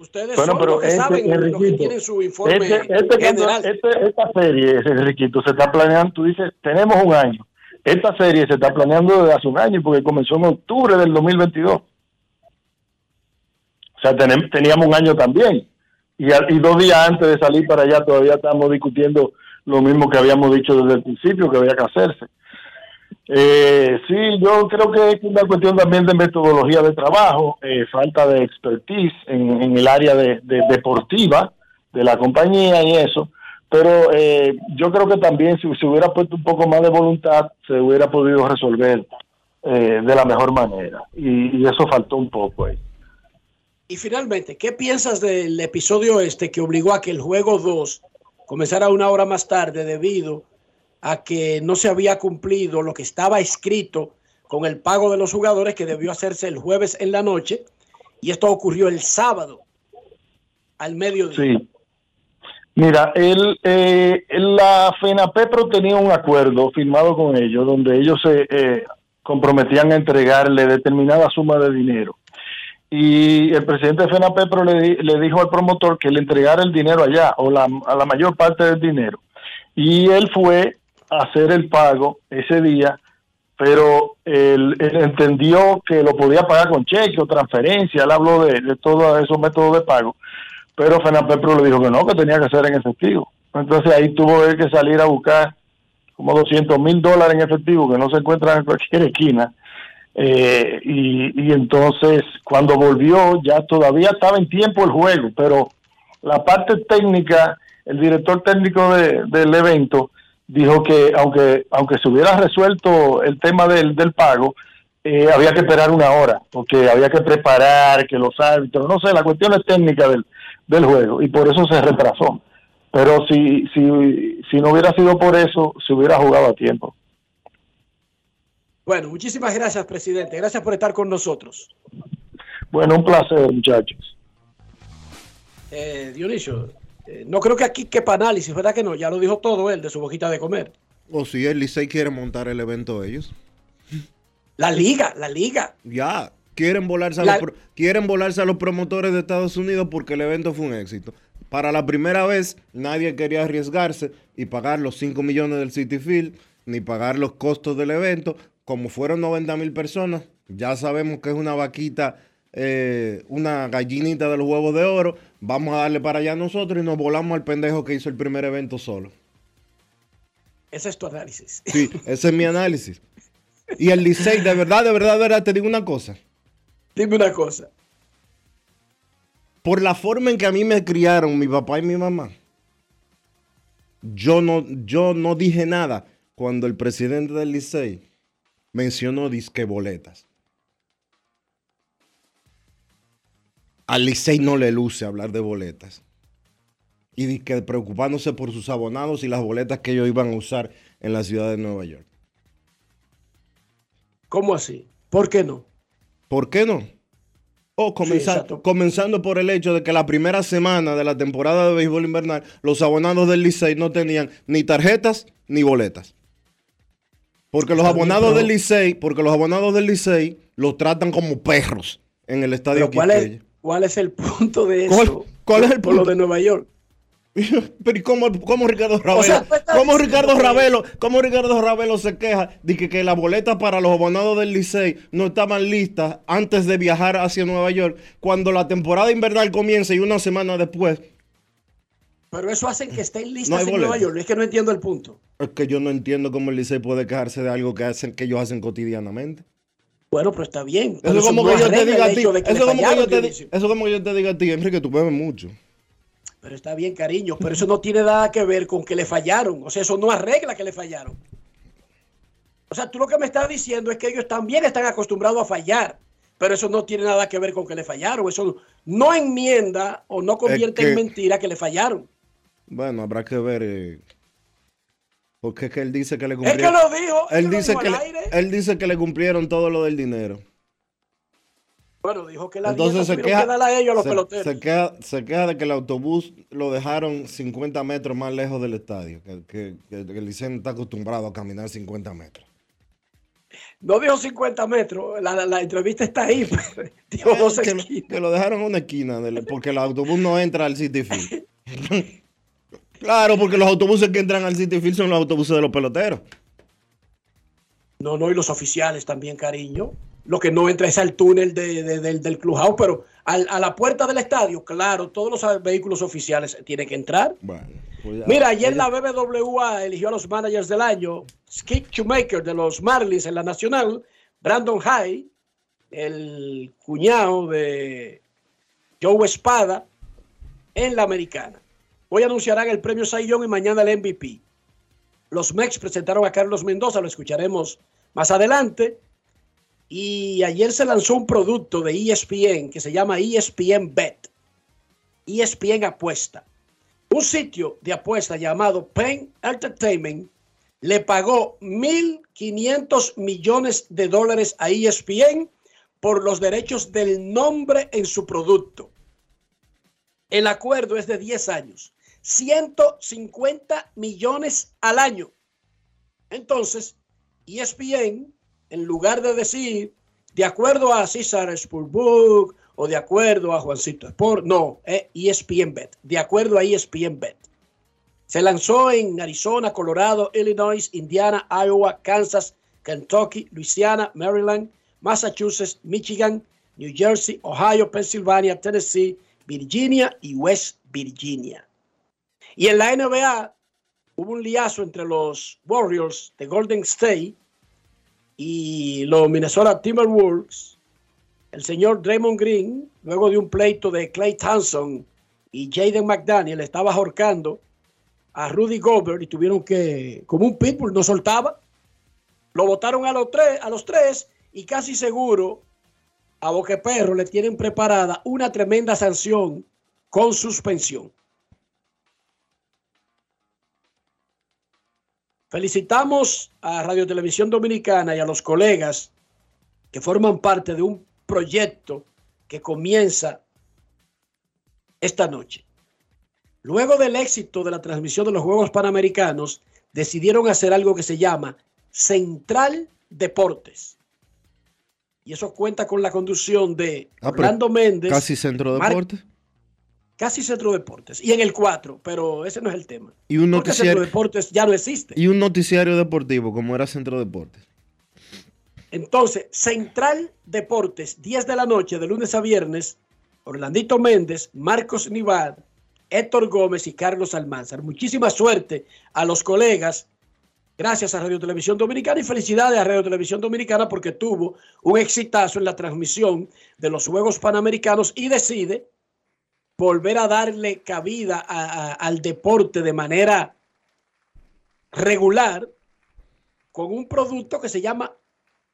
ustedes Bueno, son pero los que este, saben, los que Enriquito, tienen su informe Este, este general. este- esta serie, Enriquito, se está planeando, tú dices, tenemos un año. Esta serie se está planeando desde hace un año porque comenzó en octubre del 2022. O sea, teníamos un año también. Y, y dos días antes de salir para allá todavía estamos discutiendo lo mismo que habíamos dicho desde el principio que había que hacerse. Eh, sí, yo creo que es una cuestión también de metodología de trabajo, eh, falta de expertise en, en el área de, de- deportiva de la compañía y eso, pero eh, yo creo que también si se hubiera puesto un poco más de voluntad se hubiera podido resolver eh, de la mejor manera y, y eso faltó un poco ahí. Y finalmente, ¿qué piensas del episodio este que obligó a que el juego 2 comenzara una hora más tarde debido a que no se había cumplido lo que estaba escrito con el pago de los jugadores que debió hacerse el jueves en la noche y esto ocurrió el sábado al mediodía? Sí. Mira, el, eh, la FENAPEPRO tenía un acuerdo firmado con ellos donde ellos se eh, comprometían a entregarle determinada suma de dinero. Y el presidente de FENAPEPRO le, le dijo al promotor que le entregara el dinero allá o la, a la mayor parte del dinero. Y él fue a hacer el pago ese día, pero él, él entendió que lo podía pagar con cheque o transferencia. Él habló de, de todos esos métodos de pago pero FENAPEPRO le dijo que no, que tenía que ser en efectivo. Entonces ahí tuvo que salir a buscar como 200 mil dólares en efectivo que no se encuentran en cualquier esquina. Eh, y, entonces cuando volvió ya todavía estaba en tiempo el juego, pero la parte técnica, el director técnico de- del evento dijo que aunque aunque se hubiera resuelto el tema del, del pago, eh, había que esperar una hora, porque había que preparar que los árbitros, no sé, la cuestión es técnica del, del juego, y por eso se retrasó. Pero si, si, si no hubiera sido por eso, se hubiera jugado a tiempo. Bueno, muchísimas gracias, presidente. Gracias por estar con nosotros. Bueno, un placer, muchachos. Eh, Dionisio, eh, no creo que aquí quepa análisis, ¿verdad que no? Ya lo dijo todo él de su boquita de comer. O si el Licey quiere montar el evento ellos. La liga, la liga. Ya, quieren volarse, a La- los, pro- quieren volarse a los promotores de Estados Unidos porque el evento fue un éxito. Para la primera vez, nadie quería arriesgarse y pagar los 5 millones del City Field, ni pagar los costos del evento. Como fueron 90 mil personas, ya sabemos que es una vaquita, eh, una gallinita de los huevos de oro. Vamos a darle para allá nosotros y nos volamos al pendejo que hizo el primer evento solo. Ese es tu análisis. Sí, ese es mi análisis. Y el Licey, de verdad, de verdad, de verdad, te digo una cosa. Dime una cosa. Por la forma en que a mí me criaron mi papá y mi mamá, yo no, yo no dije nada cuando el presidente del Licey mencionó disque boletas. Al Licey no le luce hablar de boletas. Y disque preocupándose por sus abonados y las boletas que ellos iban a usar en la ciudad de Nueva York. ¿Cómo así? ¿Por qué no? ¿Por qué no? O comenzar- comenzando por el hecho de que la primera semana de la temporada de béisbol invernal, los abonados del Licey no tenían ni tarjetas ni boletas. Porque los abonados del Licey, porque los abonados del Licey los tratan como perros en el estadio Pero ¿cuál, es. ¿Cuál es el punto de eso? ¿Cuál- cuál es el Por lo punto? de Nueva York. Pero ¿y cómo, cómo Ricardo Ravelo, sea, cómo diciendo Ricardo que- Ravelo, cómo Ricardo Ravelo se queja de que, que las boletas para los abonados del Licey no estaban listas antes de viajar hacia Nueva York, cuando la temporada invernal comienza y una semana después? Pero eso hacen que estén listas en Nueva. York. Es que no entiendo el punto. Es que yo no entiendo cómo el Licey puede quejarse de algo que hacen que ellos hacen cotidianamente. Bueno, pero está bien. Eso como que yo te diga a ti, eso como que yo te diga a ti, Enrique, tú bebes mucho. Pero está bien, cariño. Pero eso no tiene nada que ver con que le fallaron. O sea, eso no arregla que le fallaron. O sea, tú lo que me estás diciendo es que ellos también están acostumbrados a fallar. Pero eso no tiene nada que ver con que le fallaron. Eso no enmienda o no convierte que- en mentira que le fallaron. Bueno, habrá que ver. eh, porque es que él dice que le Es cumplieron. que lo dijo. es Él que lo dice dijo que, al le, aire. él dice que le cumplieron todo lo del dinero. Bueno, dijo que la Entonces se queja, que a ellos a los se- peloteros. se queja, se queja de que el autobús lo dejaron 50 metros más lejos del estadio, que, que, el Licey no está acostumbrado a caminar 50 metros. No dijo 50 metros, la, la- la entrevista está ahí. dijo dos que, lo- esquinas. que lo dejaron en una esquina, del- porque el autobús no entra al City Field. claro, porque los autobuses que entran al City Field son los autobuses de los peloteros. No, no, y los oficiales también, cariño. Lo que no entra es al túnel de- de- del, del clubhouse, pero al- a la puerta del estadio, claro, todos los vehículos oficiales tienen que entrar. Pues ya- Mira, ayer ya- la BBWA eligió a los managers del año. Skip Shoemaker de los Marlins en la Nacional. Brandon High, el cuñado de Joe Espada en la Americana. Hoy anunciarán el premio Young y mañana el MVP. Los Mex presentaron a Carlos Mendoza, lo escucharemos más adelante. Y ayer se lanzó un producto de ESPN que se llama ESPN Bet. ESPN Apuesta. Un sitio de apuesta llamado Penn Entertainment le pagó 1.500 millones de dólares a ESPN por los derechos del nombre en su producto. El acuerdo es de 10 años, 150 millones al año. Entonces, ESPN, en lugar de decir, de acuerdo a César Spurbook o de acuerdo a Juancito Sport, no, es E ESPN Bet, de acuerdo a ESPN Bet. Se lanzó en Arizona, Colorado, Illinois, Indiana, Iowa, Kansas, Kentucky, Louisiana, Maryland, Massachusetts, Michigan, New Jersey, Ohio, Pennsylvania, Tennessee, Virginia y West Virginia. Y en la NBA hubo un liazo entre los Warriors de Golden State y los Minnesota Timberwolves. El señor Draymond Green, luego de un pleito de Clay Thompson y Jaden McDaniel, estaba ahorcando a Rudy Gobert y tuvieron que, como un pitbull, no soltaba. Lo votaron a los tres, a los tres y casi seguro a Boqueperro le tienen preparada una tremenda sanción con suspensión. Felicitamos a Radio Televisión Dominicana y a los colegas que forman parte de un proyecto que comienza esta noche. Luego del éxito de la transmisión de los Juegos Panamericanos, decidieron hacer algo que se llama Central Deportes. Y eso cuenta con la conducción de Ah, Orlando Méndez. Casi centro de Mar- deporte. Casi Centro Deportes. Y en el 4, pero ese no es el tema. Y un Porque Centro noticiario, Deportes ya no existe. y un noticiario deportivo como era Centro Deportes. Entonces, Central Deportes, 10 de la noche, de lunes a viernes, Orlandito Méndez, Marcos Nivar, Héctor Gómez y Carlos Almanzar. Muchísima suerte a los colegas. Gracias a Radio Televisión Dominicana y felicidades a Radio Televisión Dominicana porque tuvo un exitazo en la transmisión de los Juegos Panamericanos y decide volver a darle cabida a- a- al deporte de manera regular con un producto que se llama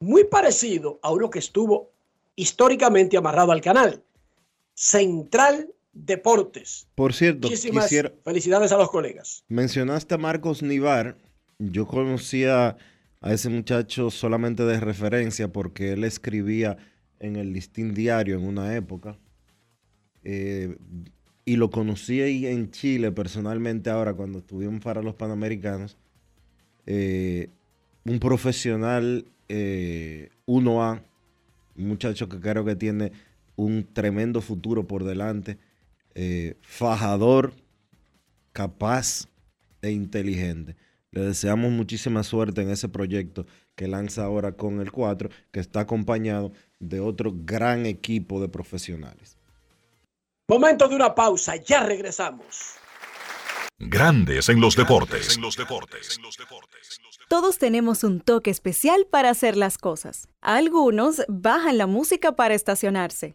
muy parecido a uno que estuvo históricamente amarrado al canal. Central Deportes. Por cierto, Muchísimas quisiera, felicidades a los colegas. mencionaste a Marcos Nivar. Yo conocía a ese muchacho solamente de referencia porque él escribía en el Listín Diario en una época. Eh, y lo conocí ahí en Chile personalmente ahora cuando estuvimos para los Panamericanos. Eh, un profesional eh, 1A, un muchacho que creo que tiene un tremendo futuro por delante, eh, fajador, capaz e inteligente. Le deseamos muchísima suerte en ese proyecto que lanza ahora con el 4, que está acompañado de otro gran equipo de profesionales. Momento de una pausa, ya regresamos. Grandes en los deportes. Todos tenemos un toque especial para hacer las cosas. Algunos bajan la música para estacionarse.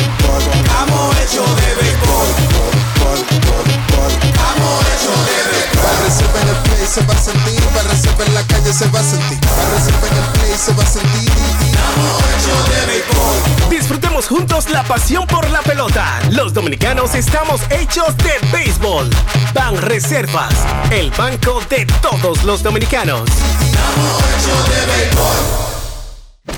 Estamos hechos de béisbol. Estamos hechos de béisbol. Reserva en el play se va a sentir, reserva en la calle se va a sentir, reserva en el play se va a sentir. Estamos hechos de béisbol. Disfrutemos juntos la pasión por la pelota. Los dominicanos estamos hechos de béisbol. Ban Reservas, el banco de todos los dominicanos.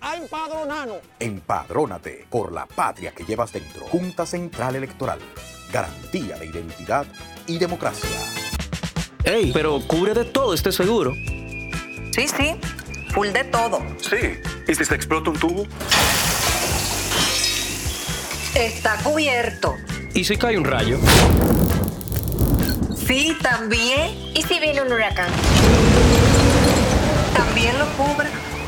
a empadronarnos. Empadrónate por la patria que llevas dentro. Junta Central Electoral. Garantía de identidad y democracia. Ey, pero cubre de todo este seguro. Sí, sí, full de todo. Sí. ¿Y si se explota un tubo? Está cubierto. ¿Y si cae un rayo? Sí, también. ¿Y si viene un huracán? También lo cubre.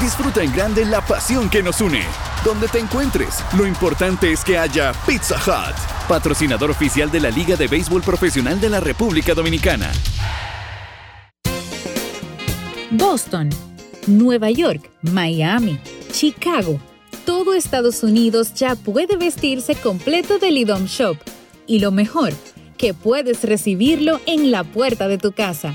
Disfruta en grande la pasión que nos une. Donde te encuentres, lo importante es que haya Pizza Hut, patrocinador oficial de la Liga de Béisbol Profesional de la República Dominicana. Boston, Nueva York, Miami, Chicago. Todo Estados Unidos ya puede vestirse completo del IDOM Shop. Y lo mejor, que puedes recibirlo en la puerta de tu casa.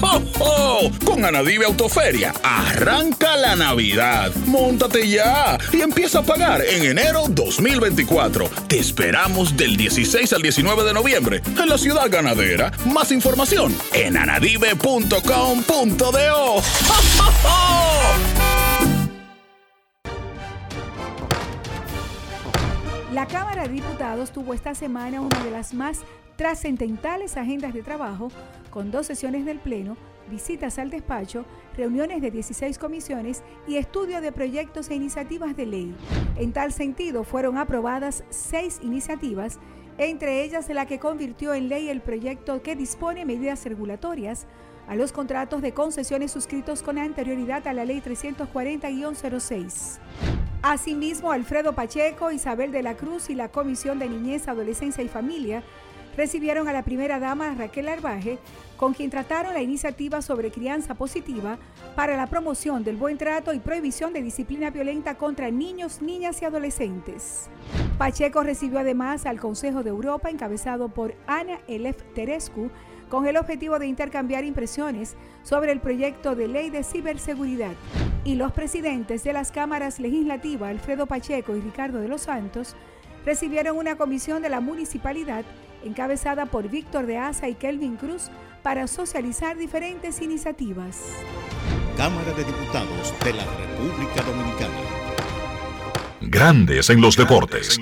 ¡Oh, oh, oh! Con Anadive Autoferia, arranca la Navidad. Móntate ya y empieza a pagar en enero 2024. Te esperamos del 16 al 19 de noviembre en la ciudad ganadera. Más información en anadive.com.do. ¡Oh, oh, oh! La Cámara de Diputados tuvo esta semana una de las más trascendentales agendas de trabajo, con dos sesiones del Pleno, visitas al despacho, reuniones de 16 comisiones y estudio de proyectos e iniciativas de ley. En tal sentido, fueron aprobadas seis iniciativas, entre ellas la que convirtió en ley el proyecto que dispone medidas regulatorias a los contratos de concesiones suscritos con anterioridad a la Ley 340-06. Asimismo, Alfredo Pacheco, Isabel de la Cruz y la Comisión de Niñez, Adolescencia y Familia recibieron a la primera dama Raquel Arbaje, con quien trataron la iniciativa sobre crianza positiva para la promoción del buen trato y prohibición de disciplina violenta contra niños, niñas y adolescentes. Pacheco recibió además al Consejo de Europa, encabezado por Ana Elef Terescu, con el objetivo de intercambiar impresiones sobre el proyecto de ley de ciberseguridad. Y los presidentes de las cámaras legislativas, Alfredo Pacheco y Ricardo de los Santos, recibieron una comisión de la municipalidad encabezada por Víctor de Asa y Kelvin Cruz para socializar diferentes iniciativas. Cámara de Diputados de la República Dominicana. Grandes en los deportes.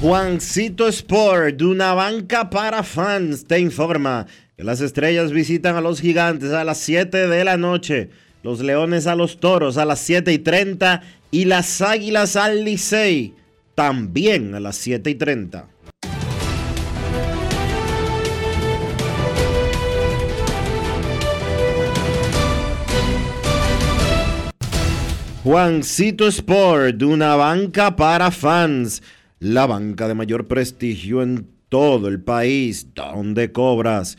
Juancito Sport, de una banca para fans, te informa las estrellas visitan a los gigantes a las 7 de la noche, los leones a los toros a las 7 y 30 y las águilas al Licey también a las 7 y 30. Juancito Sport, una banca para fans, la banca de mayor prestigio en todo el país, donde cobras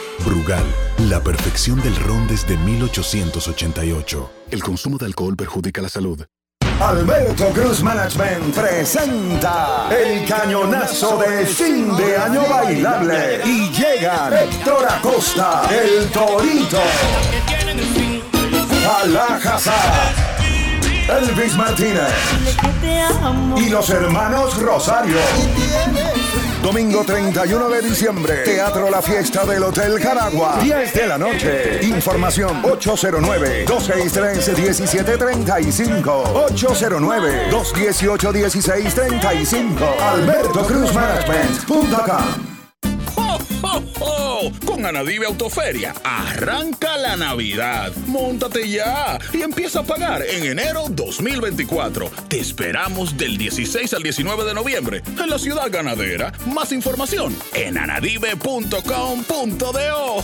Brugal, la perfección del ron desde 1888. El consumo de alcohol perjudica la salud. Alberto Cruz Management presenta el cañonazo de fin de año bailable y llegan Héctor Acosta, el Torito, Alajazá, Elvis Martínez y los hermanos Rosario. Domingo 31 de diciembre, Teatro La Fiesta del Hotel Caragua, 10 de la noche. Información 809-263-1735. 809-218-1635. Alberto Cruz Management.com. Con Anadive Autoferia, arranca la Navidad. Móntate ya y empieza a pagar en enero 2024. Te esperamos del 16 al 19 de noviembre en la ciudad ganadera. Más información en anadive.com.do.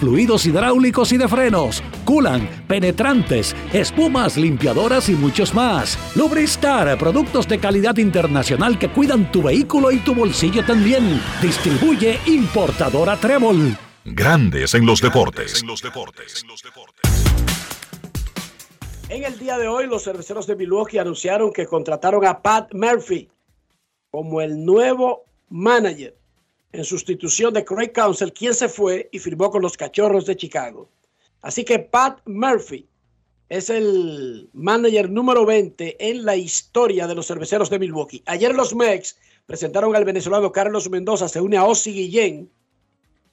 fluidos hidráulicos y de frenos, culan, penetrantes, espumas, limpiadoras y muchos más. Lubristar, productos de calidad internacional que cuidan tu vehículo y tu bolsillo también. Distribuye importadora Trébol. Grandes en los deportes. En el día de hoy, los cerveceros de Milwaukee anunciaron que contrataron a Pat Murphy como el nuevo manager en sustitución de Craig Council, quien se fue y firmó con los Cachorros de Chicago. Así que Pat Murphy es el manager número 20 en la historia de los cerveceros de Milwaukee. Ayer los Mex presentaron al venezolano Carlos Mendoza, se une a Ozzy Guillén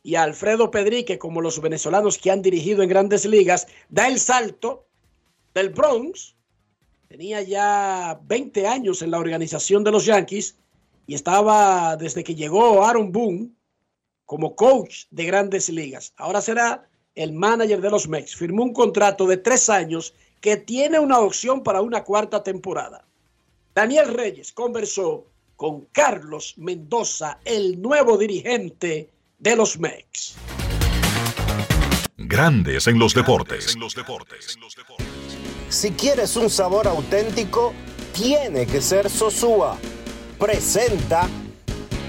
y a Alfredo Pedrique como los venezolanos que han dirigido en grandes ligas. Da el salto del Bronx. Tenía ya 20 años en la organización de los Yankees y estaba desde que llegó Aaron Boone como coach de grandes ligas. Ahora será el manager de los Mex. Firmó un contrato de tres años que tiene una opción para una cuarta temporada. Daniel Reyes conversó con Carlos Mendoza, el nuevo dirigente de los Mex. Grandes en los deportes. Si quieres un sabor auténtico, tiene que ser Sosúa. Presenta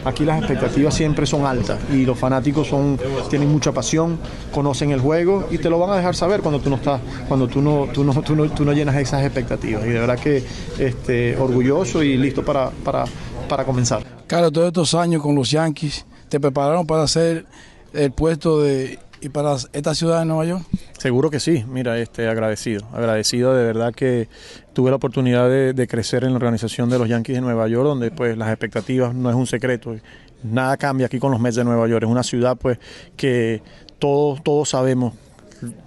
Aquí las expectativas siempre son altas y los fanáticos son, tienen mucha pasión, conocen el juego y te lo van a dejar saber cuando tú no estás, cuando tú no, tú no, tú no, tú no llenas esas expectativas. Y de verdad que este, orgulloso y listo para, para, para comenzar. Claro, todos estos años con los Yankees te prepararon para hacer el puesto de y para esta ciudad de Nueva York. Seguro que sí, mira, este, agradecido, agradecido de verdad que tuve la oportunidad de, crecer en la organización de los Yankees de Nueva York, donde pues las expectativas no es un secreto, nada cambia aquí con los Mets de Nueva York, es una ciudad pues que todos, todos sabemos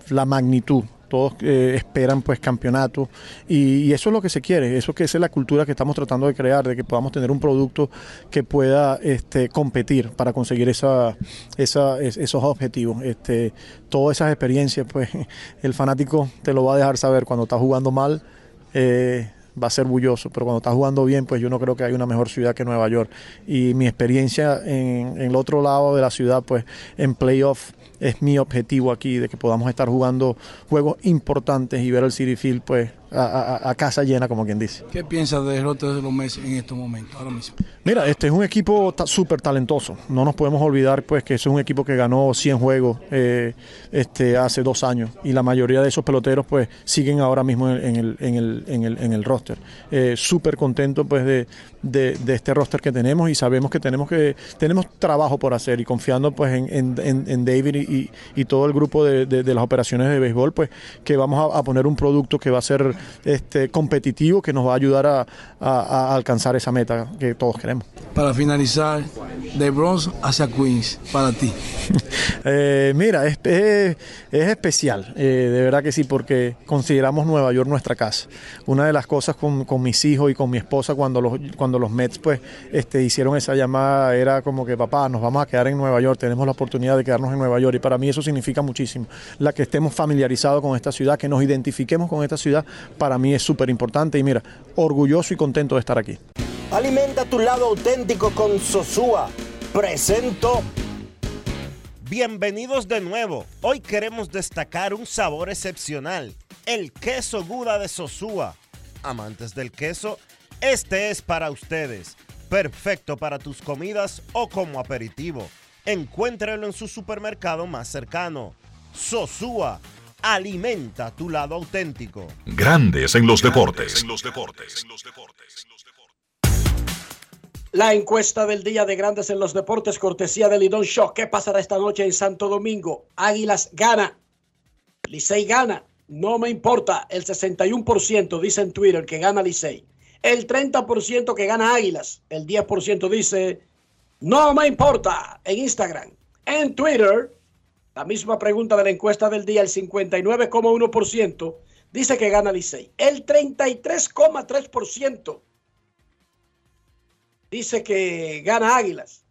la magnitud todos eh, esperan pues campeonato y, eso es lo que se quiere, eso que esa es la cultura que estamos tratando de crear, de que podamos tener un producto que pueda este, competir para conseguir esa, esos objetivos. Este, todas esas experiencias, pues el fanático te lo va a dejar saber cuando está jugando mal. Eh, va a ser bulloso, pero cuando está jugando bien, pues yo no creo que hay una mejor ciudad que Nueva York. Y mi experiencia en, en el otro lado de la ciudad, pues en playoff, es mi objetivo aquí, de que podamos estar jugando juegos importantes y ver el City Field pues a, a, a casa llena, como quien dice. ¿Qué piensas de derrotas de los Mets en estos momentos, ahora mismo? Mira, este es un equipo súper talentoso. No nos podemos olvidar pues que es un equipo que ganó 100 juegos eh, este, hace dos años y la mayoría de esos peloteros pues siguen ahora mismo en el, en el, en el, en el roster. Eh, súper contento pues de, de, de, este roster que tenemos y sabemos que tenemos que tenemos trabajo por hacer y confiando pues en, en, en David y, y, todo el grupo de, de, las operaciones de béisbol pues que vamos a, a poner un producto que va a ser este, competitivo que nos va a ayudar a, a, a, alcanzar esa meta que todos queremos. Para finalizar, de Bronx hacia Queens, para ti. eh, mira, es, es, es especial, eh, de verdad que sí, porque consideramos Nueva York nuestra casa. Una de las cosas con, con mis hijos y con mi esposa cuando los, cuando los Mets pues, este, hicieron esa llamada era como que papá, nos vamos a quedar en Nueva York, tenemos la oportunidad de quedarnos en Nueva York y para mí eso significa muchísimo. La que estemos familiarizados con esta ciudad, que nos identifiquemos con esta ciudad, para mí es súper importante y mira, orgulloso y contento de estar aquí. Alimenta tu lado auténtico con Sosúa. Presento. Bienvenidos de nuevo. Hoy queremos destacar un sabor excepcional, el queso Gouda de Sosúa. Amantes del queso, este es para ustedes. Perfecto para tus comidas o como aperitivo. Encuéntralo en su supermercado más cercano. Sosúa alimenta tu lado auténtico. Grandes en los deportes. La encuesta del día de Grandes en los deportes, cortesía de Lidón Show. ¿Qué pasará esta noche en Santo Domingo? Águilas gana. Licey gana. No me importa. El 61% dice en Twitter que gana Licey. El 30% que gana Águilas. El 10% dice no me importa en Instagram. En Twitter la misma pregunta de la encuesta del día, el 59,1% dice que gana Licey. El 33,3% dice que gana Águilas.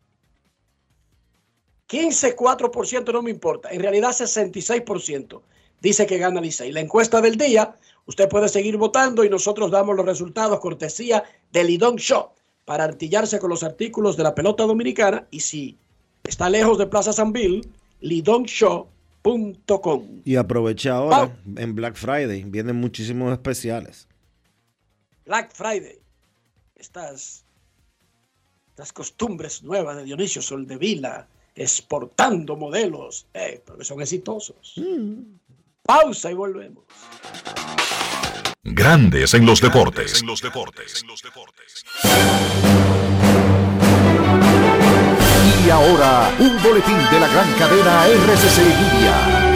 15,4% no me importa. En realidad 66% dice que gana Licey. La encuesta del día, usted puede seguir votando y nosotros damos los resultados cortesía del Lidón Show para artillarse con los artículos de la pelota dominicana y si está lejos de Plaza San Bill, Y aprovecha ahora en Black Friday, vienen muchísimos especiales. Black Friday. Estas, estas costumbres nuevas de Dionisio Soldevila, exportando modelos, eh, porque son exitosos. Pausa y volvemos. Grandes en los deportes. En los deportes. Y ahora, un boletín de la gran cadena RCC Media.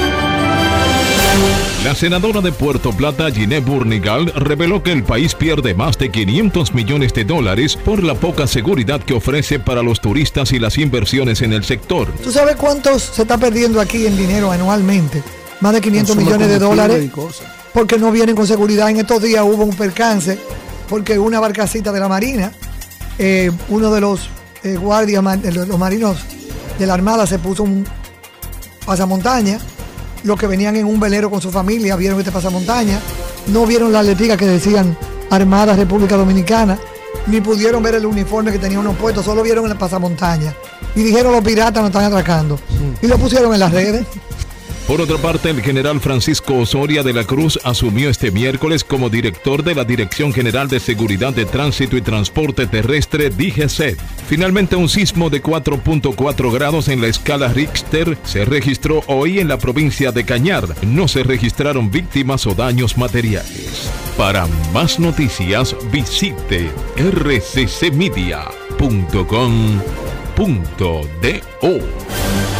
La senadora de Puerto Plata, Ginette Burnigal, reveló que el país pierde más de 500 millones de dólares por la poca seguridad que ofrece para los turistas y las inversiones en el sector. ¿Tú sabes cuántos se está perdiendo aquí en dinero anualmente? Más de 500 Consumo millones de dólares. Porque no vienen con seguridad. En estos días hubo un percance porque una barcacita de la Marina, eh, uno de los eh, guardias, de los los marinos de la Armada se puso un pasamontaña. Los que venían en un velero con su familia vieron este pasamontaña. No vieron las letritas que decían Armada República Dominicana. Ni pudieron ver el uniforme que tenía unos puestos. Solo vieron el pasamontaña. Y dijeron los piratas nos están atracando. Y lo pusieron en las redes. Por otra parte, el general Francisco Osoria de la Cruz asumió este miércoles como director de la Dirección General de Seguridad de Tránsito y Transporte Terrestre, DGCET. Finalmente, un sismo de 4.4 grados en la escala Richter se registró hoy en la provincia de Cañar. No se registraron víctimas o daños materiales. Para más noticias, visite rccmedia.com.do.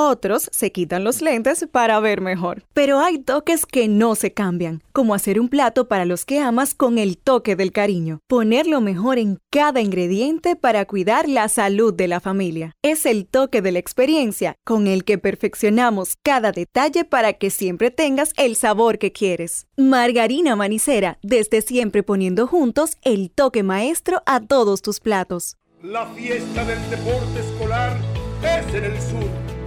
Otros se quitan los lentes para ver mejor. Pero hay toques que no se cambian, como hacer un plato para los que amas con el toque del cariño. Poner lo mejor en cada ingrediente para cuidar la salud de la familia. Es el toque de la experiencia con el que perfeccionamos cada detalle para que siempre tengas el sabor que quieres. Margarina Manicera, desde siempre poniendo juntos el toque maestro a todos tus platos. La fiesta del deporte escolar es en el sur.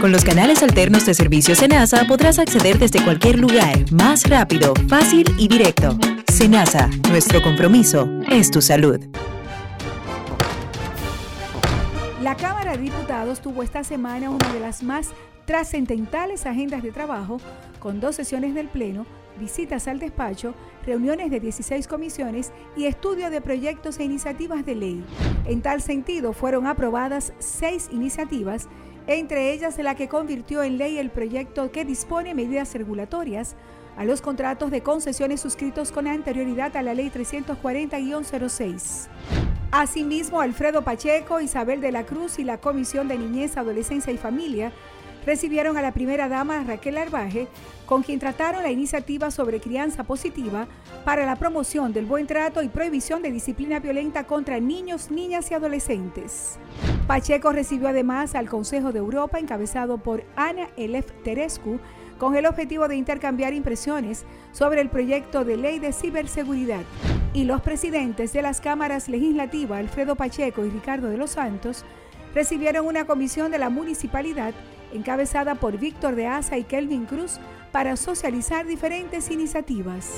Con los canales alternos de servicio Senasa podrás acceder desde cualquier lugar, más rápido, fácil y directo. Senasa, nuestro compromiso es tu salud. La Cámara de Diputados tuvo esta semana una de las más trascendentales agendas de trabajo, con dos sesiones del Pleno, visitas al despacho, reuniones de 16 comisiones y estudio de proyectos e iniciativas de ley. En tal sentido, fueron aprobadas seis iniciativas, entre ellas la que convirtió en ley el proyecto que dispone medidas regulatorias a los contratos de concesiones suscritos con anterioridad a la Ley 340-06. Asimismo, Alfredo Pacheco, Isabel de la Cruz y la Comisión de Niñez, Adolescencia y Familia recibieron a la primera dama Raquel Arbaje, con quien trataron la iniciativa sobre crianza positiva para la promoción del buen trato y prohibición de disciplina violenta contra niños, niñas y adolescentes. Pacheco recibió además al Consejo de Europa, encabezado por Ana Elef Terescu, con el objetivo de intercambiar impresiones sobre el proyecto de ley de ciberseguridad. Y los presidentes de las cámaras legislativas, Alfredo Pacheco y Ricardo de los Santos, recibieron una comisión de la municipalidad encabezada por Víctor de Asa y Kelvin Cruz para socializar diferentes iniciativas.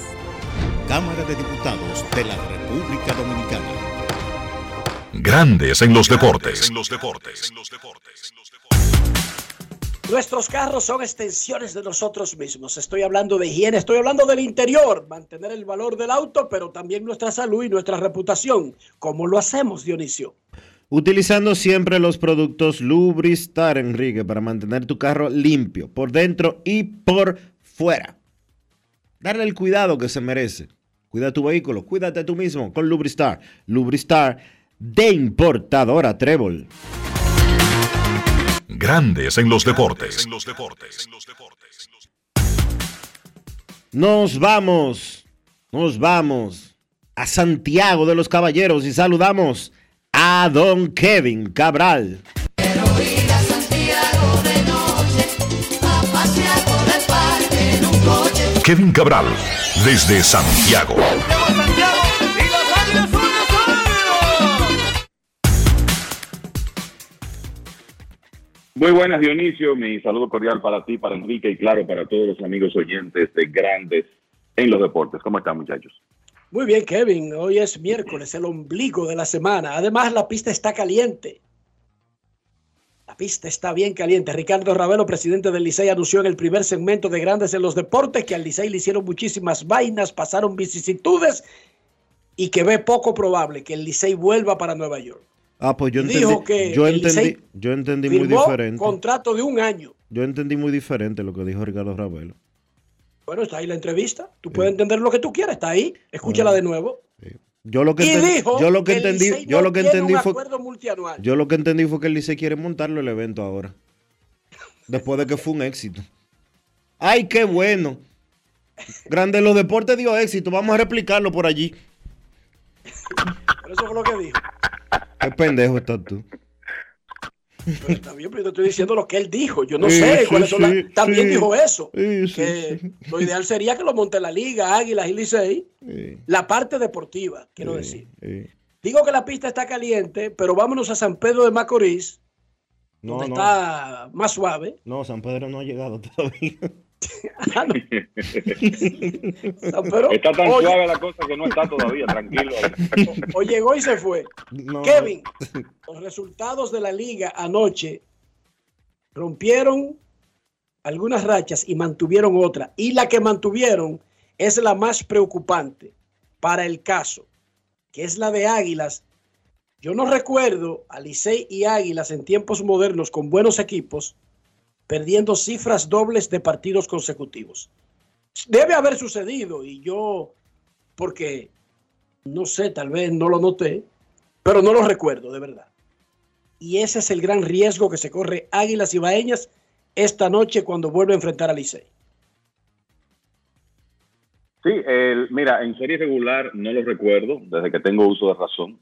Cámara de Diputados de la República Dominicana. Grandes en los deportes. En los deportes. Nuestros carros son extensiones de nosotros mismos. Estoy hablando de higiene, estoy hablando del interior, mantener el valor del auto, pero también nuestra salud y nuestra reputación. ¿Cómo lo hacemos, Dionisio? Utilizando siempre los productos Lubristar, Enrique, para mantener tu carro limpio, por dentro y por fuera. Darle el cuidado que se merece. Cuida tu vehículo, cuídate tú mismo con Lubristar. Lubristar de importadora Trébol. Grandes en los deportes. Nos vamos, nos vamos a Santiago de los Caballeros y saludamos a don Kevin Cabral. ir a Santiago de noche, a pasear por el parque en un coche. Kevin Cabral, desde Santiago. Muy buenas, Dionisio. Mi saludo cordial para ti, para Enrique y claro, para todos los amigos oyentes de Grandes en los Deportes. ¿Cómo están, muchachos? Muy bien, Kevin. Hoy es miércoles, el ombligo de la semana. Además, la pista está caliente. La pista está bien caliente. Ricardo Ravelo, presidente del Licey, anunció en el primer segmento de Grandes en los Deportes que al Licey le hicieron muchísimas vainas, pasaron vicisitudes y que ve poco probable que el Licey vuelva para Nueva York. Ah, pues yo Dijo entendí, que yo entendí, yo entendí muy diferente. contrato de un año. Yo entendí muy diferente lo que dijo Ricardo Ravelo. Bueno, está ahí la entrevista. Tú puedes entender lo que tú quieras, está ahí. Escúchala de nuevo. Yo lo que Y entendí, dijo yo lo que entendí, yo lo que entendí fue acuerdo multianual. yo lo que entendí fue que el Licey quiere montarlo el evento ahora. Después de que fue un éxito. Ay, qué bueno. Grande los deportes dio éxito, vamos a replicarlo por allí. Pero eso fue lo que dijo. Qué pendejo estás tú. Pero está bien, pero yo te estoy diciendo lo que él dijo. Yo no Sí, sé sí, cuáles son las. También dijo eso. Que lo ideal sería que lo monte la liga, Águilas y Licey. La parte deportiva, quiero decir. Digo que la pista está caliente, pero vámonos a San Pedro de Macorís, No, donde no. está más suave. No, San Pedro no ha llegado todavía. Pero, está tan oye- suave la cosa que no está todavía, tranquilo. O llegó y se fue. No. Kevin, los resultados de la liga anoche rompieron algunas rachas y mantuvieron otra. Y la que mantuvieron es la más preocupante para el caso, que es la de Águilas. Yo no recuerdo a Licey y Águilas en tiempos modernos con buenos equipos perdiendo cifras dobles de partidos consecutivos. Debe haber sucedido y yo, porque no sé, tal vez no lo noté, pero no lo recuerdo de verdad. Y ese es el gran riesgo que se corre Águilas Ibaeñas esta noche cuando vuelve a enfrentar a Licey. Sí, el- mira, en serie regular no lo recuerdo, desde que tengo uso de razón.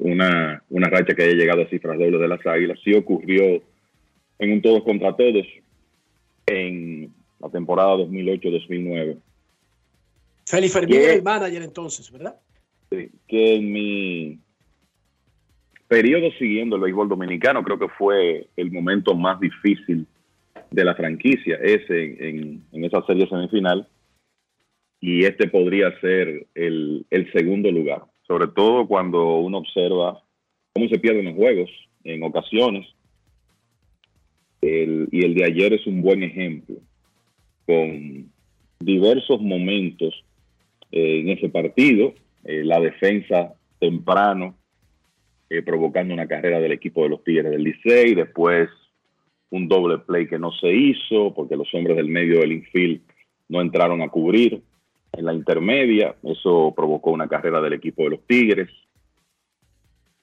Una, una racha que haya llegado a cifras dobles de las águilas. Sí ocurrió en un todos contra todos en la temporada 2008-2009. Félix Fermín era el manager entonces, ¿verdad? Sí, que en mi periodo siguiendo el béisbol dominicano creo que fue el momento más difícil de la franquicia, ese en, en esa serie semifinal, y este podría ser el, el segundo lugar, sobre todo cuando uno observa cómo se pierden los juegos en ocasiones, Y el de ayer es un buen ejemplo, con diversos momentos eh, en ese partido, eh, la defensa temprano, eh, provocando una carrera del equipo de los Tigres del Licey, después un doble play que no se hizo porque los hombres del medio del infield no entraron a cubrir en la intermedia, eso provocó una carrera del equipo de los Tigres,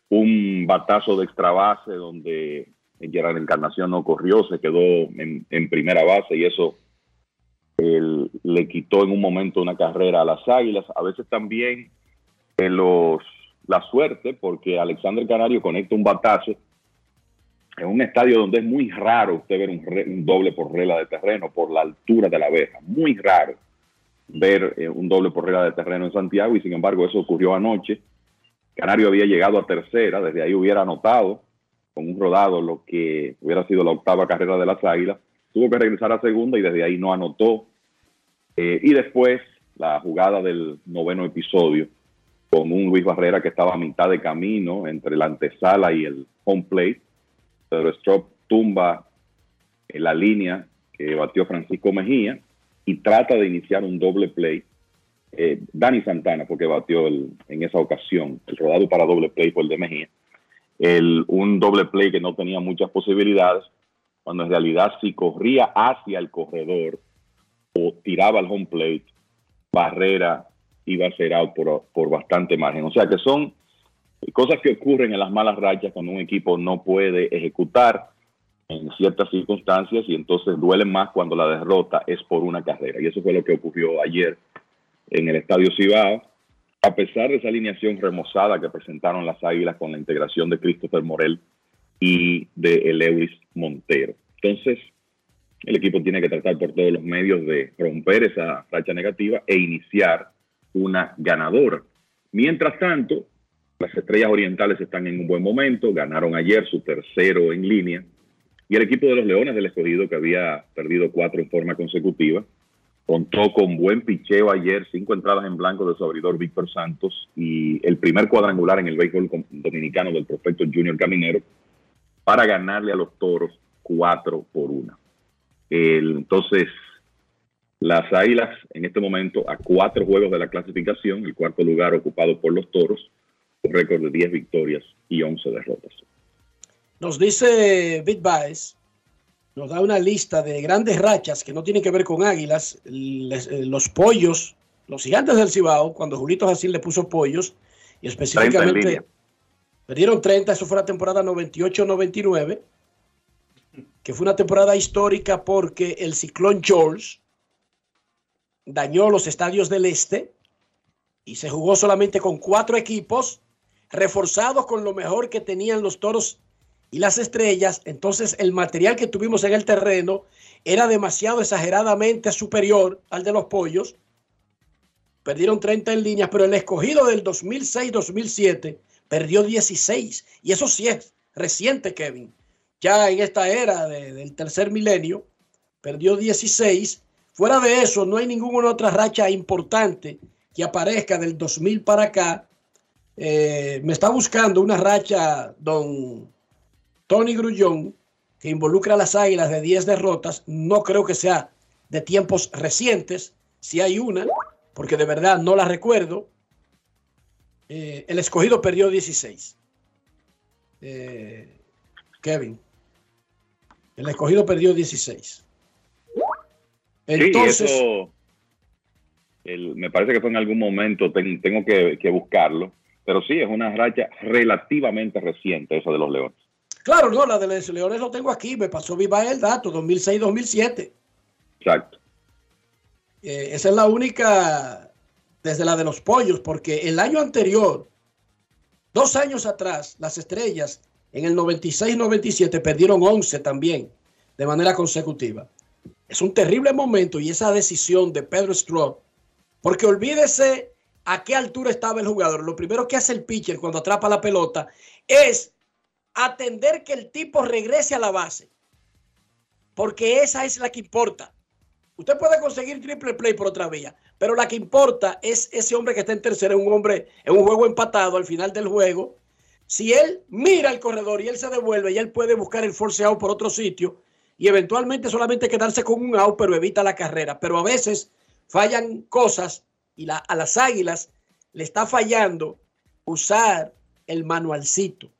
un batazo de extra base donde Gerard Encarnación no corrió, se quedó en, en primera base y eso le quitó en un momento una carrera a las Águilas. A veces también en los la suerte, porque Alexander Canario conecta un batazo en un estadio donde es muy raro usted ver un, re- un doble por regla de terreno por la altura de la verja. Muy raro ver eh, un doble por regla de terreno en Santiago y sin embargo eso ocurrió anoche. Canario había llegado a tercera, desde ahí hubiera anotado con un rodado lo que hubiera sido la octava carrera de las Águilas. Tuvo que regresar a segunda y desde ahí no anotó. Eh, y después la jugada del noveno episodio con un Luis Barrera que estaba a mitad de camino entre la antesala y el home plate. Pedro Strop tumba la línea que batió Francisco Mejía y trata de iniciar un doble play. Eh, Dani Santana, porque batió en esa ocasión, el rodado para doble play fue el de Mejía. El, un doble play que no tenía muchas posibilidades, cuando en realidad si corría hacia el corredor o tiraba al home plate, Barrera iba a ser out por, por bastante margen. O sea que son cosas que ocurren en las malas rachas cuando un equipo no puede ejecutar en ciertas circunstancias y entonces duelen más cuando la derrota es por una carrera. Y eso fue lo que ocurrió ayer en el Estadio Cibao. A pesar de esa alineación remozada que presentaron las Águilas con la integración de Christopher Morel y de Lewis Montero. Entonces, el equipo tiene que tratar por todos los medios de romper esa racha negativa e iniciar una ganadora. Mientras tanto, las estrellas orientales están en un buen momento, ganaron ayer su tercero en línea, y el equipo de los Leones del Escogido, que había perdido cuatro en forma consecutiva, contó con buen picheo ayer, cinco entradas en blanco de su abridor Víctor Santos y el primer cuadrangular en el béisbol dominicano del prospecto Junior Caminero para ganarle a los toros cuatro por una. Entonces, las Águilas en este momento a cuatro juegos de la clasificación, el cuarto lugar ocupado por los toros, con récord de 10 victorias y 11 derrotas. Nos dice Bit Baez, nos da una lista de grandes rachas que no tienen que ver con águilas. Les- eh, los pollos, los gigantes del Cibao, cuando Julito Jacín le puso pollos, y 30 en específicamente perdieron 30, eso fue la temporada 98-99, que fue una temporada histórica porque el ciclón George dañó los estadios del este y se jugó solamente con cuatro equipos reforzados con lo mejor que tenían los toros y las estrellas. Entonces el material que tuvimos en el terreno era demasiado exageradamente superior al de los pollos. Perdieron 30 en líneas, pero el escogido del 2006-2007 perdió 16. Y eso sí es reciente, Kevin. Ya en esta era de- del tercer milenio, perdió 16. Fuera de eso, no hay ninguna otra racha importante que aparezca del 2000 para acá. Eh, me está buscando una racha, don Tony Grullón, que involucra a las águilas de 10 derrotas. No creo que sea de tiempos recientes. Si hay una, porque de verdad no la recuerdo. Eh, el escogido perdió 16. Eh, Kevin. El escogido perdió 16. Entonces, sí, eso el- me parece que fue en algún momento, ten- tengo que, que buscarlo, pero sí, es una racha relativamente reciente esa de los Leones. Claro, no, la de los Leones lo tengo aquí. Me pasó viva el dato, 2006-2007. Exacto. Eh, esa es la única desde la de los pollos, porque el año anterior, dos años atrás, las estrellas en el 96-97 perdieron 11 también de manera consecutiva. Es un terrible momento y esa decisión de Pedro Stroh, porque olvídese a qué altura estaba el jugador. Lo primero que hace el pitcher cuando atrapa la pelota es atender que el tipo regrese a la base, porque esa es la que importa. Usted puede conseguir triple play por otra vía, pero la que importa es ese hombre que está en tercera, un hombre en un juego empatado al final del juego. Si él mira el corredor y él se devuelve, y él puede buscar el force out por otro sitio y eventualmente solamente quedarse con un out, pero evita la carrera. Pero a veces fallan cosas y a las águilas le está fallando usar el manualcito.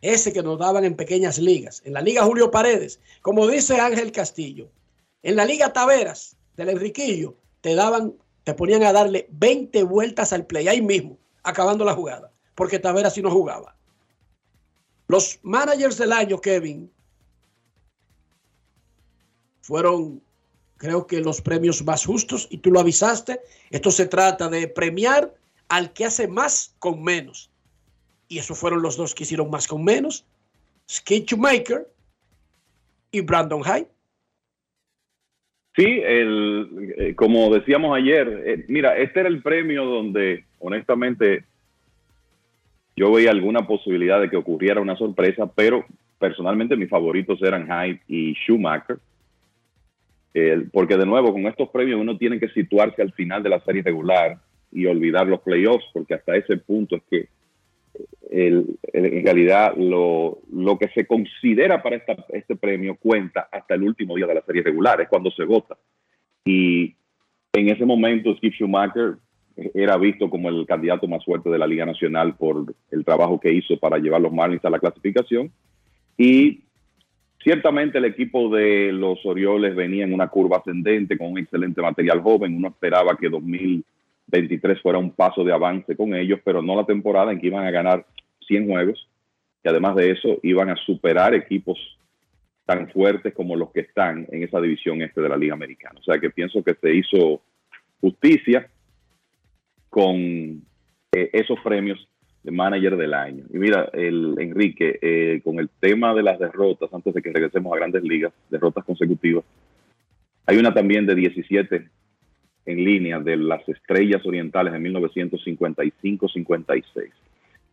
Ese que nos daban en pequeñas ligas. En la Liga Julio Paredes, como dice Ángel Castillo, en la Liga Taveras del Enriquillo, te daban, te ponían a darle 20 vueltas al play ahí mismo, acabando la jugada, porque Taveras sí no jugaba. Los managers del año, Kevin, fueron, creo que los premios más justos, y tú lo avisaste. Esto se trata de premiar al que hace más con menos. Y esos fueron los dos que hicieron más con menos. Skid Shoemaker y Brandon Hyde. Sí, el, eh, como decíamos ayer, eh, mira, este era el premio donde honestamente yo veía alguna posibilidad de que ocurriera una sorpresa, pero personalmente mis favoritos eran Hyde y Schumacher. Porque de nuevo, con estos premios uno tiene que situarse al final de la serie regular y olvidar los playoffs, porque hasta ese punto es que en realidad lo, lo que se considera para este premio cuenta hasta el último día de la serie regular, es cuando se vota. Y en ese momento Skip Schumacher era visto como el candidato más fuerte de la Liga Nacional por el trabajo que hizo para llevar los Marlins a la clasificación. Y ciertamente el equipo de los Orioles venía en una curva ascendente con un excelente material joven. Uno esperaba que 2023 fuera un paso de avance con ellos, pero no la temporada en que iban a ganar 100 juegos. Y además de eso, iban a superar equipos tan fuertes como los que están en esa división este de la Liga Americana. O sea que pienso que se hizo justicia con eh, esos premios de manager del año. Y mira, el Enrique, eh, con el tema de las derrotas, antes de que regresemos a grandes ligas, derrotas consecutivas, hay una también de 17 en línea de las estrellas orientales en 1955-56.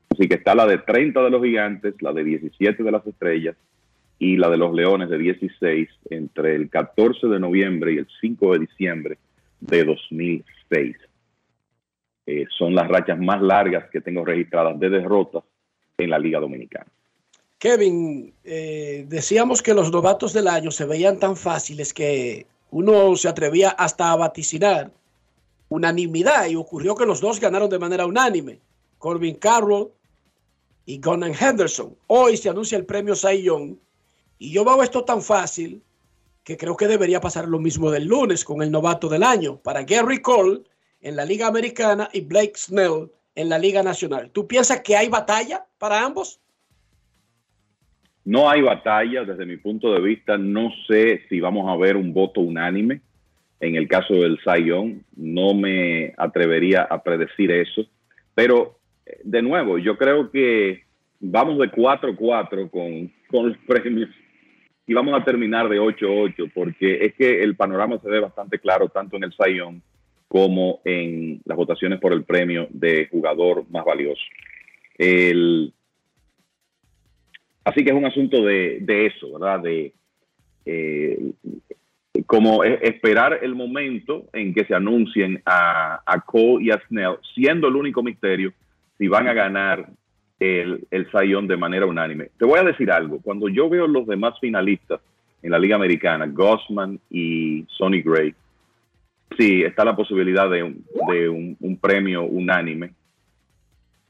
Así que está la de 30 de los gigantes, la de 17 de las estrellas y la de los leones de 16 entre el 14 de noviembre y el 5 de diciembre de 2006. Eh, son las rachas más largas que tengo registradas de derrotas en la Liga Dominicana. Kevin, eh, decíamos que los novatos del año se veían tan fáciles que uno se atrevía hasta a vaticinar unanimidad y ocurrió que los dos ganaron de manera unánime, Corbin Carroll y Gunnar Henderson. Hoy se anuncia el premio Young y yo veo esto tan fácil que creo que debería pasar lo mismo del lunes con el novato del año para Gary Cole en la Liga Americana y Blake Snell en la Liga Nacional. ¿Tú piensas que hay batalla para ambos? No hay batalla desde mi punto de vista. No sé si vamos a ver un voto unánime. En el caso del Sayón, no me atrevería a predecir eso. Pero, de nuevo, yo creo que vamos de 4-4 con, con los premios y vamos a terminar de 8-8 porque es que el panorama se ve bastante claro tanto en el Sayón como en las votaciones por el premio de jugador más valioso. El, así que es un asunto de, de eso, ¿verdad? De eh, como esperar el momento en que se anuncien a, a Cole y a Snell, siendo el único misterio si van a ganar el, el Sayón de manera unánime. Te voy a decir algo, cuando yo veo los demás finalistas en la Liga Americana, Gossman y Sonny Gray, sí, está la posibilidad de, un, de un premio unánime.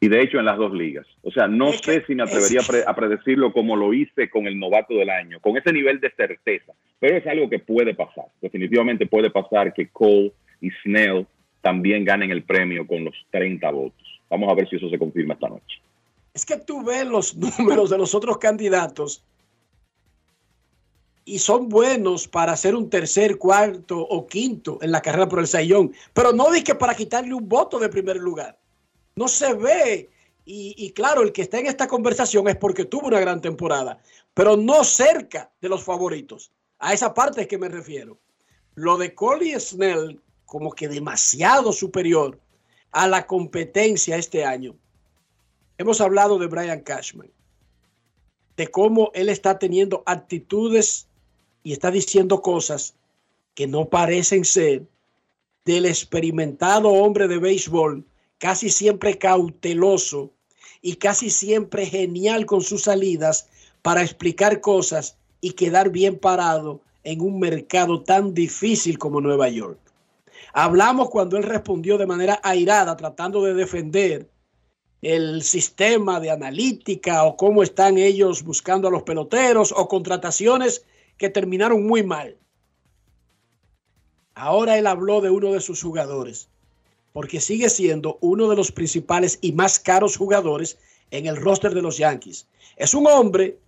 Y de hecho en las dos ligas. O sea, no sé si me atrevería a, pre- a predecirlo como lo hice con el novato del año, con ese nivel de certeza. Pero es algo que puede pasar. Definitivamente puede pasar que Cole y Snell también ganen el premio con los 30 votos. Vamos a ver si eso se confirma esta noche. Es que tú ves los números de los otros candidatos y son buenos para hacer un tercer, cuarto o quinto en la carrera por el Sayón, pero no dije para quitarle un voto de primer lugar. No se ve. Y, claro, el que está en esta conversación es porque tuvo una gran temporada, pero no cerca de los favoritos. A esa parte es que me refiero. Lo de Cole y Snell, como que demasiado superior a la competencia este año. Hemos hablado de Brian Cashman, de cómo él está teniendo actitudes y está diciendo cosas que no parecen ser del experimentado hombre de béisbol, casi siempre cauteloso y casi siempre genial con sus salidas para explicar cosas y quedar bien parado en un mercado tan difícil como Nueva York. Hablamos cuando él respondió de manera airada, tratando de defender el sistema de analítica o cómo están ellos buscando a los peloteros o contrataciones que terminaron muy mal. Ahora él habló de uno de sus jugadores, porque sigue siendo uno de los principales y más caros jugadores en el roster de los Yankees. Es un hombre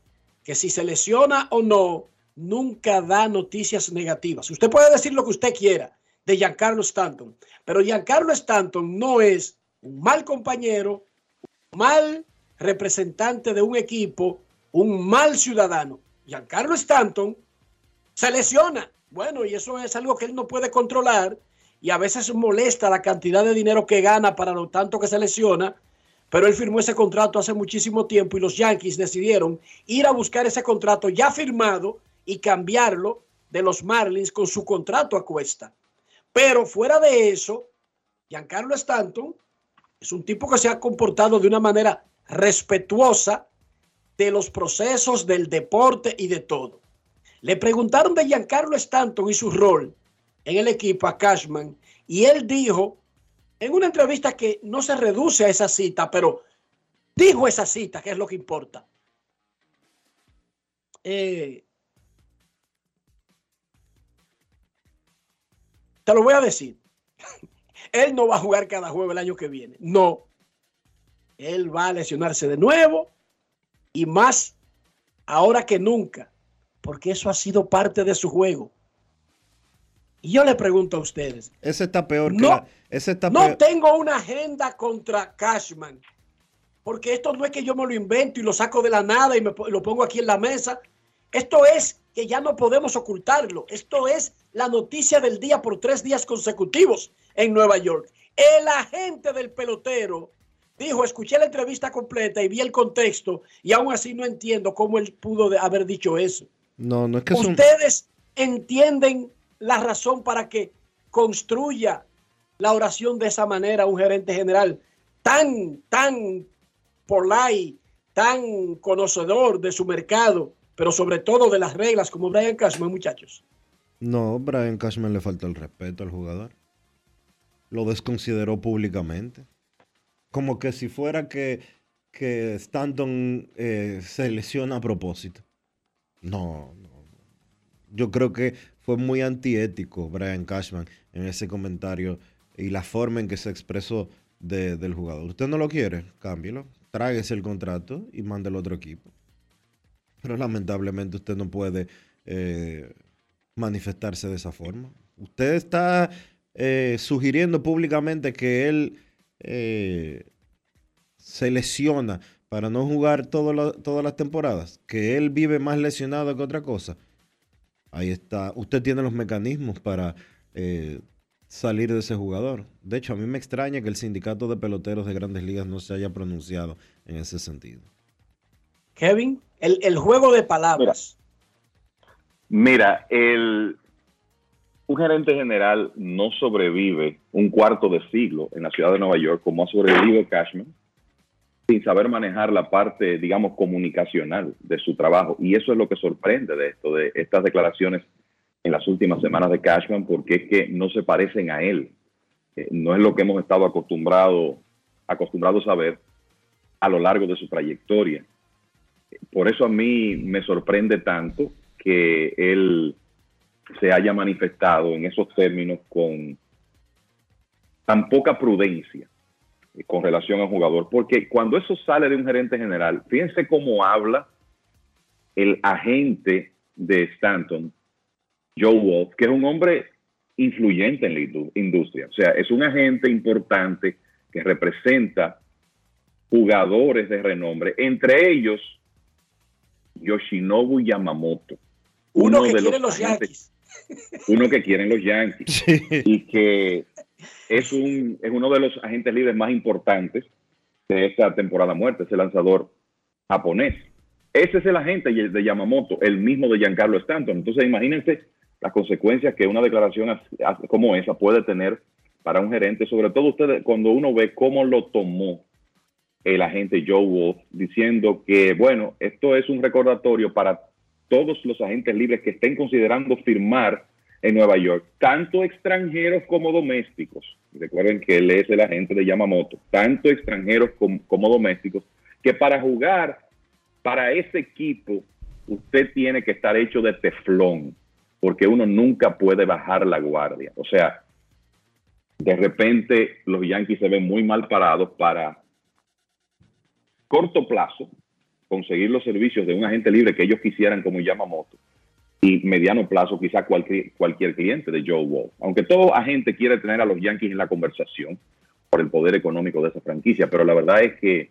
que si se lesiona o no, nunca da noticias negativas. Usted puede decir lo que usted quiera de Giancarlo Stanton, pero Giancarlo Stanton no es un mal compañero, un mal representante de un equipo, un mal ciudadano. Giancarlo Stanton se lesiona. Bueno, y eso es algo que él no puede controlar y a veces molesta la cantidad de dinero que gana para lo tanto que se lesiona, pero él firmó ese contrato hace muchísimo tiempo y los Yankees decidieron ir a buscar ese contrato ya firmado y cambiarlo de los Marlins con su contrato a cuesta. Pero fuera de eso, Giancarlo Stanton es un tipo que se ha comportado de una manera respetuosa de los procesos del deporte y de todo. Le preguntaron de Giancarlo Stanton y su rol en el equipo a Cashman y él dijo en una entrevista que no se reduce a esa cita, pero dijo esa cita, que es lo que importa. Eh, te lo voy a decir. Él no va a jugar cada juego el año que viene. No. Él va a lesionarse de nuevo y más ahora que nunca, porque eso ha sido parte de su juego. Y yo le pregunto a ustedes, Ese está peor que No, la- ese está no peor. tengo una agenda contra Cashman, porque esto no es que yo me lo invento y lo saco de la nada y me lo pongo aquí en la mesa. Esto es que ya no podemos ocultarlo. Esto es la noticia del día por tres días consecutivos en Nueva York. El agente del pelotero dijo, escuché la entrevista completa y vi el contexto y aún así no entiendo cómo él pudo haber dicho eso. No, no es que ¿Ustedes entienden la razón para que construya la oración de esa manera un gerente general tan, tan polite, tan conocedor de su mercado, pero sobre todo de las reglas como Brian Cashman, muchachos? No, Brian Cashman le falta el respeto al jugador. Lo desconsideró públicamente. Como que si fuera que, que Stanton eh, se lesiona a propósito. No, no. Yo creo que fue muy antiético Brian Cashman en ese comentario y la forma en que se expresó de- del jugador. Usted no lo quiere, cámbielo, tráguese el contrato y mándelo a otro equipo. Pero lamentablemente usted no puede eh, manifestarse de esa forma. Usted está eh, sugiriendo públicamente que él eh, se lesiona para no jugar todas las temporadas, que él vive más lesionado que otra cosa. Ahí está. Usted tiene los mecanismos para eh, salir de ese jugador. De hecho, a mí me extraña que el sindicato de peloteros de grandes ligas no se haya pronunciado en ese sentido. Kevin, el, el juego de palabras. Mira, el, un gerente general no sobrevive un cuarto de siglo en la ciudad de Nueva York como ha sobrevivido Cashman sin saber manejar la parte, digamos, comunicacional de su trabajo. Y eso es lo que sorprende de esto, de estas declaraciones en las últimas semanas de Cashman, porque es que no se parecen a él. Eh, no es lo que hemos estado acostumbrado, acostumbrados a ver a lo largo de su trayectoria. Por eso a mí me sorprende tanto que él se haya manifestado en esos términos con tan poca prudencia con relación al jugador, porque cuando eso sale de un gerente general, fíjense cómo habla el agente de Stanton, Joe Wolf, que es un hombre influyente en la indu- industria, o sea, es un agente importante que representa jugadores de renombre, entre ellos Yoshinobu Yamamoto, Uno, que de quieren los Yankees. uno que quieren los Yankees. Y que es, un, es uno de los agentes libres más importantes de esta temporada muerta, ese lanzador japonés. Ese es el agente de Yamamoto, el mismo de Giancarlo Stanton. Entonces imagínense las consecuencias que una declaración como esa puede tener para un gerente, sobre todo ustedes cuando uno ve cómo lo tomó el agente Joe Wolf, diciendo que, bueno, esto es un recordatorio para todos los agentes libres que estén considerando firmar en Nueva York, tanto extranjeros como domésticos. Recuerden que él es el agente de Yamamoto, tanto extranjeros como, como domésticos, que para jugar para ese equipo usted tiene que estar hecho de teflón, porque uno nunca puede bajar la guardia. O sea, de repente los Yankees se ven muy mal parados para corto plazo conseguir los servicios de un agente libre que ellos quisieran como Yamamoto y mediano plazo quizá cualquier, cualquier cliente de Joe Wall. Aunque todo agente quiere tener a los Yankees en la conversación por el poder económico de esa franquicia, pero la verdad es que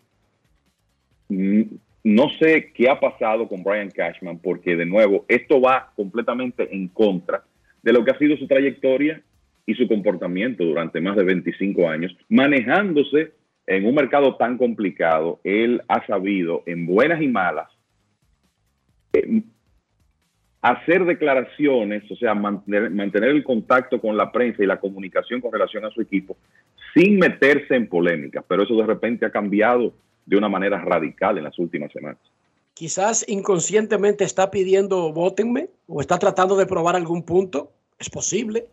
no sé qué ha pasado con Brian Cashman porque de nuevo esto va completamente en contra de lo que ha sido su trayectoria y su comportamiento durante más de 25 años, manejándose en un mercado tan complicado, él ha sabido, en buenas y malas, eh, hacer declaraciones, o sea, mantener, mantener el contacto con la prensa y la comunicación con relación a su equipo, sin meterse en polémicas. Pero eso de repente ha cambiado de una manera radical en las últimas semanas. Quizás inconscientemente está pidiendo votenme o está tratando de probar algún punto. Es posible.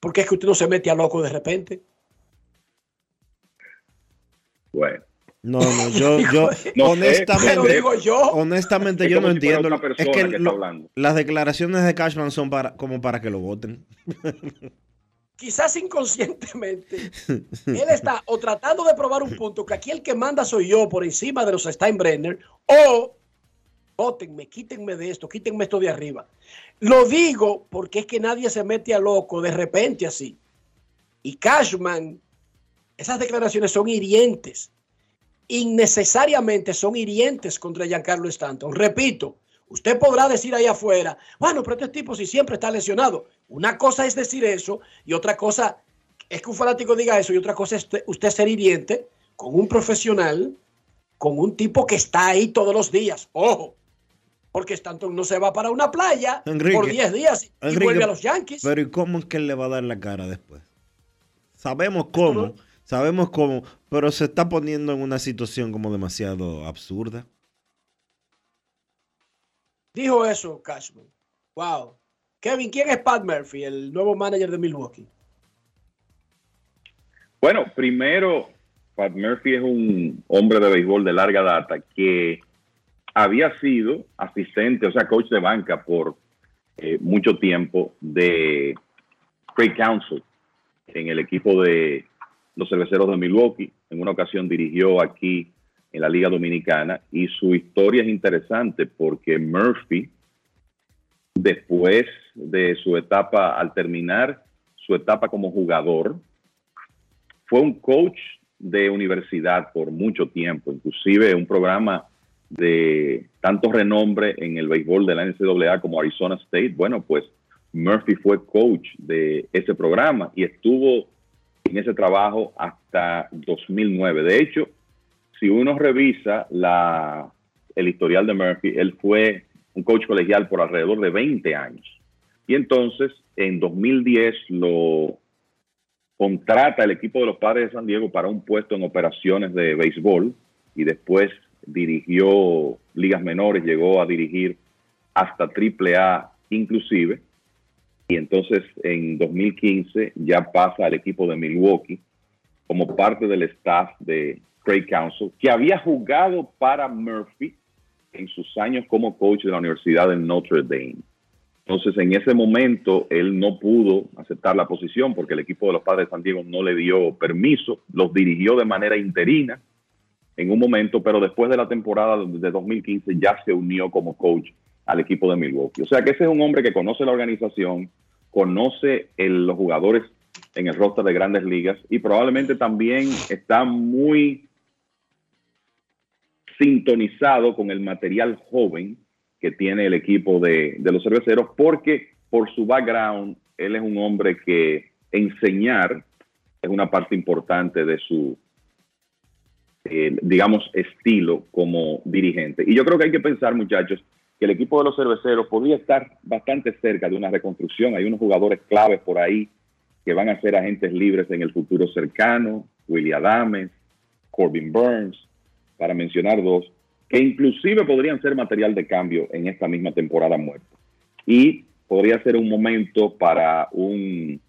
Porque es que usted no se mete a loco de repente. Bueno. No, no, yo, yo, No sé, honestamente, digo yo. honestamente Es yo no si entiendo. otra Es que, que está lo- hablando. las declaraciones de Cashman son para, como para que lo voten. Quizás inconscientemente. Él está o tratando de probar un punto que aquí el que manda soy yo por encima de los Steinbrenner o votenme, quítenme de esto, quítenme esto de arriba. Lo digo porque es que nadie se mete a loco de repente así. Y Cashman, esas declaraciones son hirientes. Innecesariamente son hirientes contra Giancarlo Stanton. Repito, usted podrá decir ahí afuera, bueno, pero este tipo si siempre está lesionado. Una cosa es decir eso y otra cosa es que un fanático diga eso y otra cosa es usted- ser hiriente con un profesional, con un tipo que está ahí todos los días. Ojo, porque Stanton no se va para una playa Enrique, por 10 días y Enrique, vuelve a los Yankees. Pero ¿y cómo es que él le va a dar la cara después? Sabemos cómo, sabemos cómo, pero se está poniendo en una situación como demasiado absurda. Dijo eso Cashman. Wow. Kevin, ¿quién es Pat Murphy, el nuevo manager de Milwaukee? Bueno, primero, Pat Murphy es un hombre de béisbol de larga data que había sido asistente, o sea, coach de banca por eh, mucho tiempo de Craig Council en el equipo de los cerveceros de Milwaukee. En una ocasión dirigió aquí en la Liga Dominicana y su historia es interesante porque Murphy, después de su etapa, al terminar su etapa como jugador, fue un coach de universidad por mucho tiempo, inclusive un programa de tanto renombre en el béisbol de la NCAA como Arizona State. Bueno, pues Murphy fue coach de ese programa y estuvo en ese trabajo hasta 2009. De hecho, si uno revisa la, el historial de Murphy, él fue un coach colegial por alrededor de 20 años. Y entonces, en 2010 lo contrata el equipo de los Padres de San Diego para un puesto en operaciones de béisbol y después dirigió ligas menores, llegó a dirigir hasta AAA inclusive. Y entonces en 2015 ya pasa al equipo de Milwaukee como parte del staff de Craig Council, que había jugado para Murphy en sus años como coach de la Universidad de Notre Dame. Entonces, en ese momento, él no pudo aceptar la posición porque el equipo de los Padres de San Diego no le dio permiso, los dirigió de manera interina en un momento, pero después de la temporada de 2015 ya se unió como coach al equipo de Milwaukee. O sea que ese es un hombre que conoce la organización, conoce los jugadores en el roster de grandes ligas y probablemente también está muy sintonizado con el material joven que tiene el equipo de, de los cerveceros, porque por su background, él es un hombre que enseñar es una parte importante de su, eh, digamos, estilo como dirigente. Y yo creo que hay que pensar, muchachos, que el equipo de los cerveceros podría estar bastante cerca de una reconstrucción. Hay unos jugadores claves por ahí que van a ser agentes libres en el futuro cercano, Willie Adames, Corbin Burns, para mencionar dos, que inclusive podrían ser material de cambio en esta misma temporada muerta. Y podría ser un momento para un,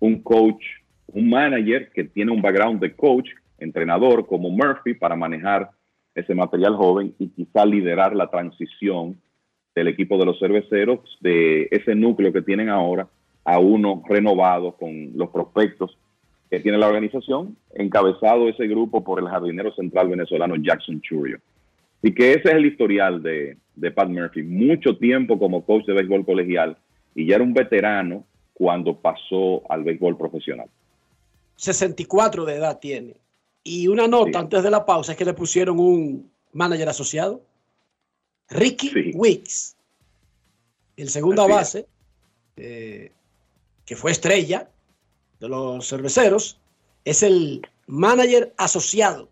un coach, un manager que tiene un background de coach, entrenador como Murphy, para manejar ese material joven y quizá liderar la transición del equipo de los cerveceros, de ese núcleo que tienen ahora, a uno renovado con los prospectos que tiene la organización, encabezado ese grupo por el jardinero central venezolano Jackson Churio. Y que ese es el historial de, de Pat Murphy. Mucho tiempo como coach de béisbol colegial y ya era un veterano cuando pasó al béisbol profesional. 64 de edad tiene. Y una nota antes de la pausa es que le pusieron un manager asociado, Ricky Wicks, el segunda base, eh, que fue estrella de los cerveceros, es el manager asociado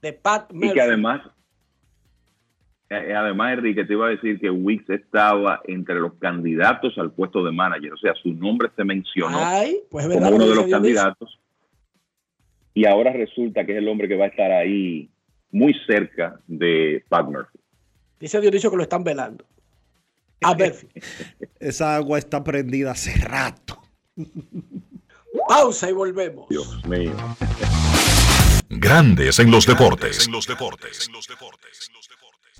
de Pat Murphy. Y que además, eh, además, Enrique, te iba a decir que Wicks estaba entre los candidatos al puesto de manager. O sea, su nombre se mencionó Ay, pues como uno de los candidatos. Y ahora resulta que es el hombre que va a estar ahí muy cerca de Pat Murphy. Dice Dionisio que lo están velando. A ver, Esa agua está prendida hace rato. pausa y volvemos. Dios mío. Grandes en los deportes.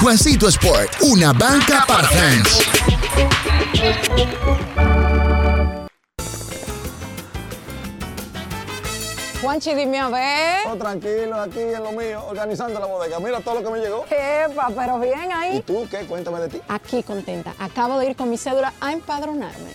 Juancito Sport, una banca para fans. Juanchi, dime a ver. Oh, tranquilo, aquí en lo mío, organizando la bodega. Mira todo lo que me llegó. Epa, pero bien ahí. ¿Y tú qué? Cuéntame de ti. Aquí contenta. Acabo de ir con mi cédula a empadronarme.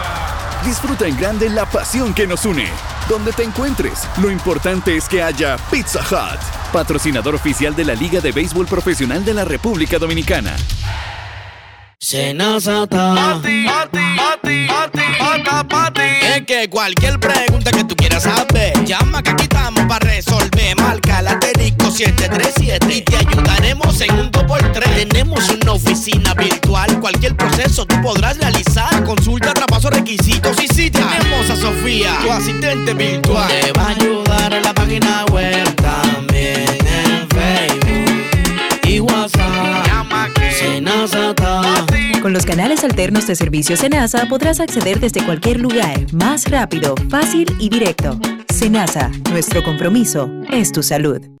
Disfruta en grande la pasión que nos une. Donde te encuentres, lo importante es que haya Pizza Hut, patrocinador oficial de la Liga de Béisbol Profesional de la República Dominicana. Senazata. Pati, pati, pati, pati, pata, pati. Es que cualquier pregunta que tú quieras saber, llama que aquí estamos para resolver. Marca la 737 y te ayudaremos en un 2x3. Tenemos una oficina virtual, cualquier proceso tú podrás realizar. Consulta, traspaso, requisitos y si tenemos a Sofía, tu asistente virtual. Te va a ayudar en la página web también en Facebook y WhatsApp. Llama que. Con los canales alternos de servicio Senasa podrás acceder desde cualquier lugar, más rápido, fácil y directo. Senasa, nuestro compromiso es tu salud.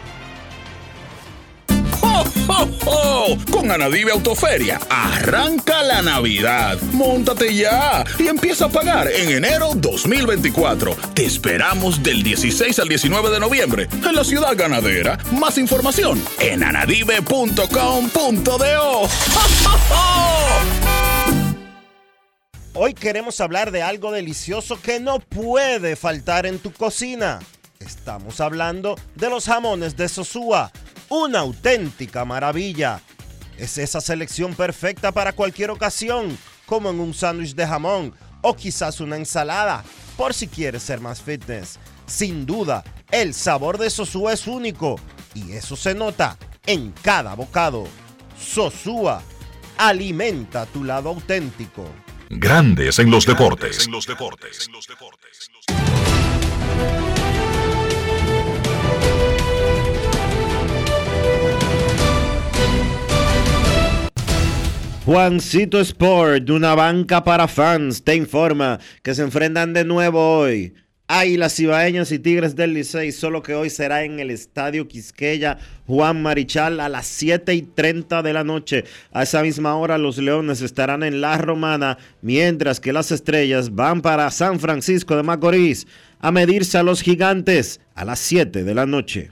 ¡Ho! Con Anadive Autoferia, arranca la Navidad. Móntate ya y empieza a pagar en enero 2024. Te esperamos del 16 al 19 de noviembre en la ciudad ganadera. Más información en anadive.com.do. ¡Ho, ho, ho! Hoy queremos hablar de algo delicioso que no puede faltar en tu cocina. Estamos hablando de los jamones de Sosúa, una auténtica maravilla. Es esa selección perfecta para cualquier ocasión, como en un sándwich de jamón o quizás una ensalada, por si quieres ser más fitness. Sin duda, el sabor de Sosúa es único y eso se nota en cada bocado. Sosúa, alimenta tu lado auténtico. Grandes en los deportes. Juancito Sport, una banca para fans, te informa que se enfrentan de nuevo hoy Águilas Ibaeñas y Tigres del Licey, solo que hoy será en el Estadio Quisqueya Juan Marichal a las 7 y 30 de la noche. A esa misma hora los Leones estarán en La Romana, mientras que las Estrellas van para San Francisco de Macorís a medirse a los Gigantes a las 7 de la noche.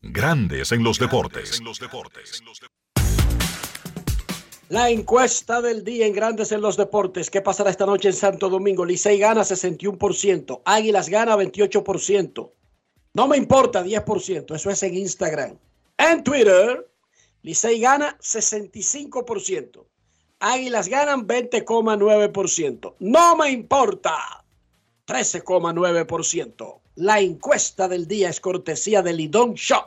Grandes en los deportes. La encuesta del día en Grandes en los Deportes. ¿Qué pasará esta noche en Santo Domingo? Licey gana 61%, Águilas gana 28%. No me importa 10%, eso es en Instagram. En Twitter, Licey gana 65%, Águilas ganan 20,9%. No me importa 13,9%. La encuesta del día es cortesía de Lidón Shop.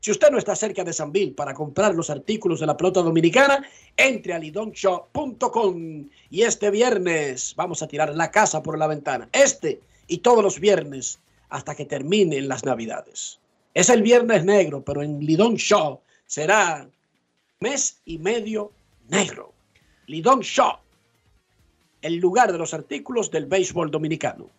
Si usted no está cerca de Sanville para comprar los artículos de la pelota dominicana, entre a lidonshop.com. Y este viernes vamos a tirar la casa por la ventana. Este y todos los viernes hasta que terminen las navidades. Es el viernes negro, pero en Lidón Shop será mes y medio negro. Lidón Shop, el lugar de los artículos del béisbol dominicano.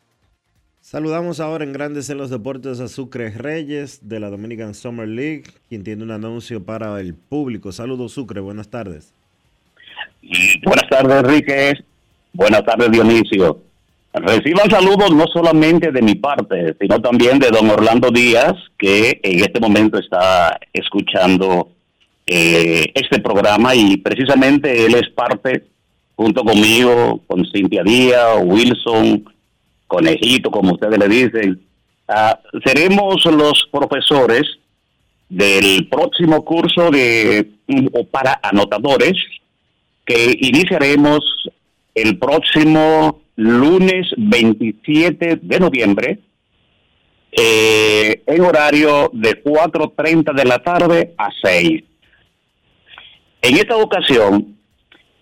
Saludamos ahora en Grandes en los Deportes a Sucre Reyes de la Dominican Summer League, quien tiene un anuncio para el público. Saludos Sucre, buenas tardes. Buenas tardes, Enrique. Buenas tardes, Dionisio. Reciban saludos no solamente de mi parte, sino también de don Orlando Díaz, que en este momento está escuchando eh, este programa y precisamente él es parte, junto conmigo, con Cintia Díaz, Wilson, Conejito, como ustedes le dicen. Ah, seremos los profesores del próximo curso de o para anotadores que iniciaremos el próximo lunes 27 de noviembre eh, en horario de 4.30 de la tarde a 6. En esta ocasión,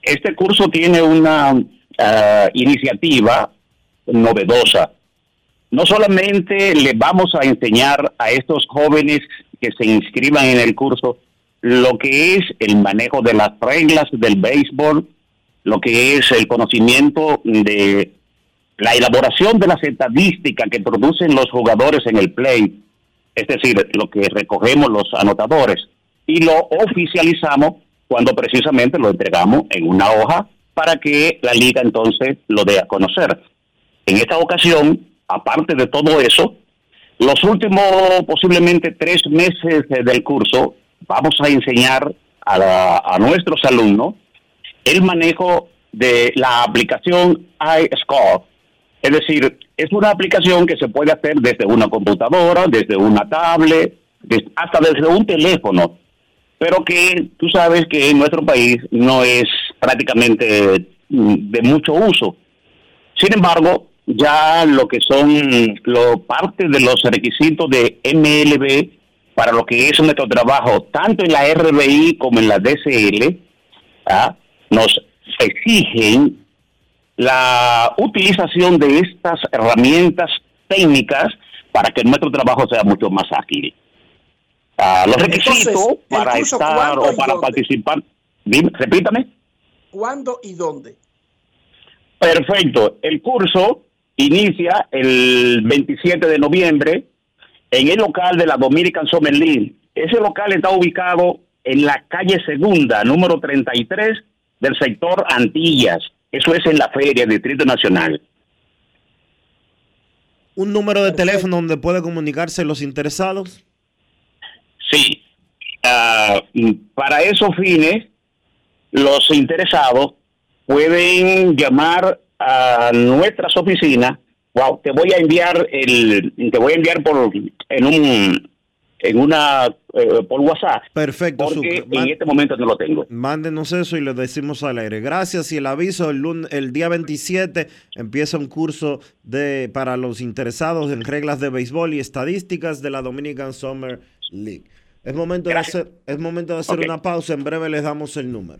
este curso tiene una ah, iniciativa novedosa. No solamente le vamos a enseñar a estos jóvenes que se inscriban en el curso lo que es el manejo de las reglas del béisbol, lo que es el conocimiento de la elaboración de las estadísticas que producen los jugadores en el play, es decir, lo que recogemos los anotadores, y lo oficializamos cuando precisamente lo entregamos en una hoja para que la liga entonces lo dé a conocer. En esta ocasión, aparte de todo eso, los últimos posiblemente tres meses eh, del curso vamos a enseñar a, la- a nuestros alumnos el manejo de la aplicación iScore. Es decir, es una aplicación que se puede hacer desde una computadora, desde una tablet, hasta desde un teléfono, pero que tú sabes que en nuestro país no es prácticamente mm, de mucho uso. Sin embargo, ya lo que son lo parte de los requisitos de MLB para lo que es nuestro trabajo, tanto en la RBI como en la DCL, ¿ah? nos exigen la utilización de estas herramientas técnicas para que nuestro trabajo sea mucho más ágil. Ah, los requisitos ¿el para curso estar o para dónde? participar, dime, repítame. ¿Cuándo y dónde? Perfecto. El curso inicia el 27 de noviembre en el local de la Dominican Summer League. Ese local está ubicado en la calle Segunda, número 33 del sector Antillas. Eso es en la feria, Distrito Nacional. Un número de teléfono donde puede comunicarse los interesados. Sí. Ah, para esos fines, los interesados pueden llamar a nuestras oficinas. Wow, te voy a enviar el, te voy a enviar por en un en una eh, por WhatsApp. Perfecto, porque en este momento no lo tengo. Mándenos eso y le decimos al aire. Gracias y el aviso, el, lun- el día 27 empieza un curso de para los interesados en reglas de béisbol y estadísticas de la Dominican Summer League. Es momento de hacer, es momento de hacer una pausa, en breve les damos el número.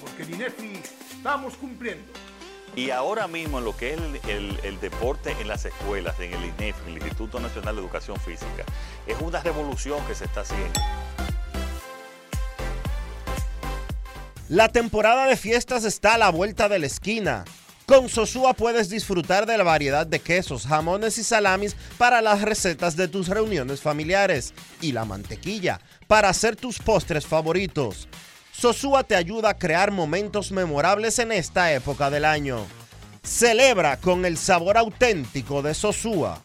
porque en INEFI estamos cumpliendo. Y ahora mismo en lo que es el, el- el deporte en las escuelas, en el INEF, el Instituto Nacional de Educación Física, es una revolución que se está haciendo. La temporada de fiestas está a la vuelta de la esquina. Con Sosúa puedes disfrutar de la variedad de quesos, jamones y salamis para las recetas de tus reuniones familiares y la mantequilla para hacer tus postres favoritos. Sosúa te ayuda a crear momentos memorables en esta época del año. Celebra con el sabor auténtico de Sosúa.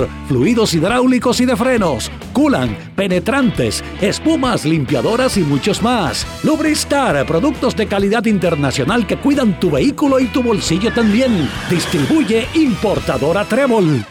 fluidos hidráulicos y de frenos, culan, penetrantes, espumas, limpiadoras y muchos más. Lubristar, productos de calidad internacional que cuidan tu vehículo y tu bolsillo también. Distribuye importadora Trébol.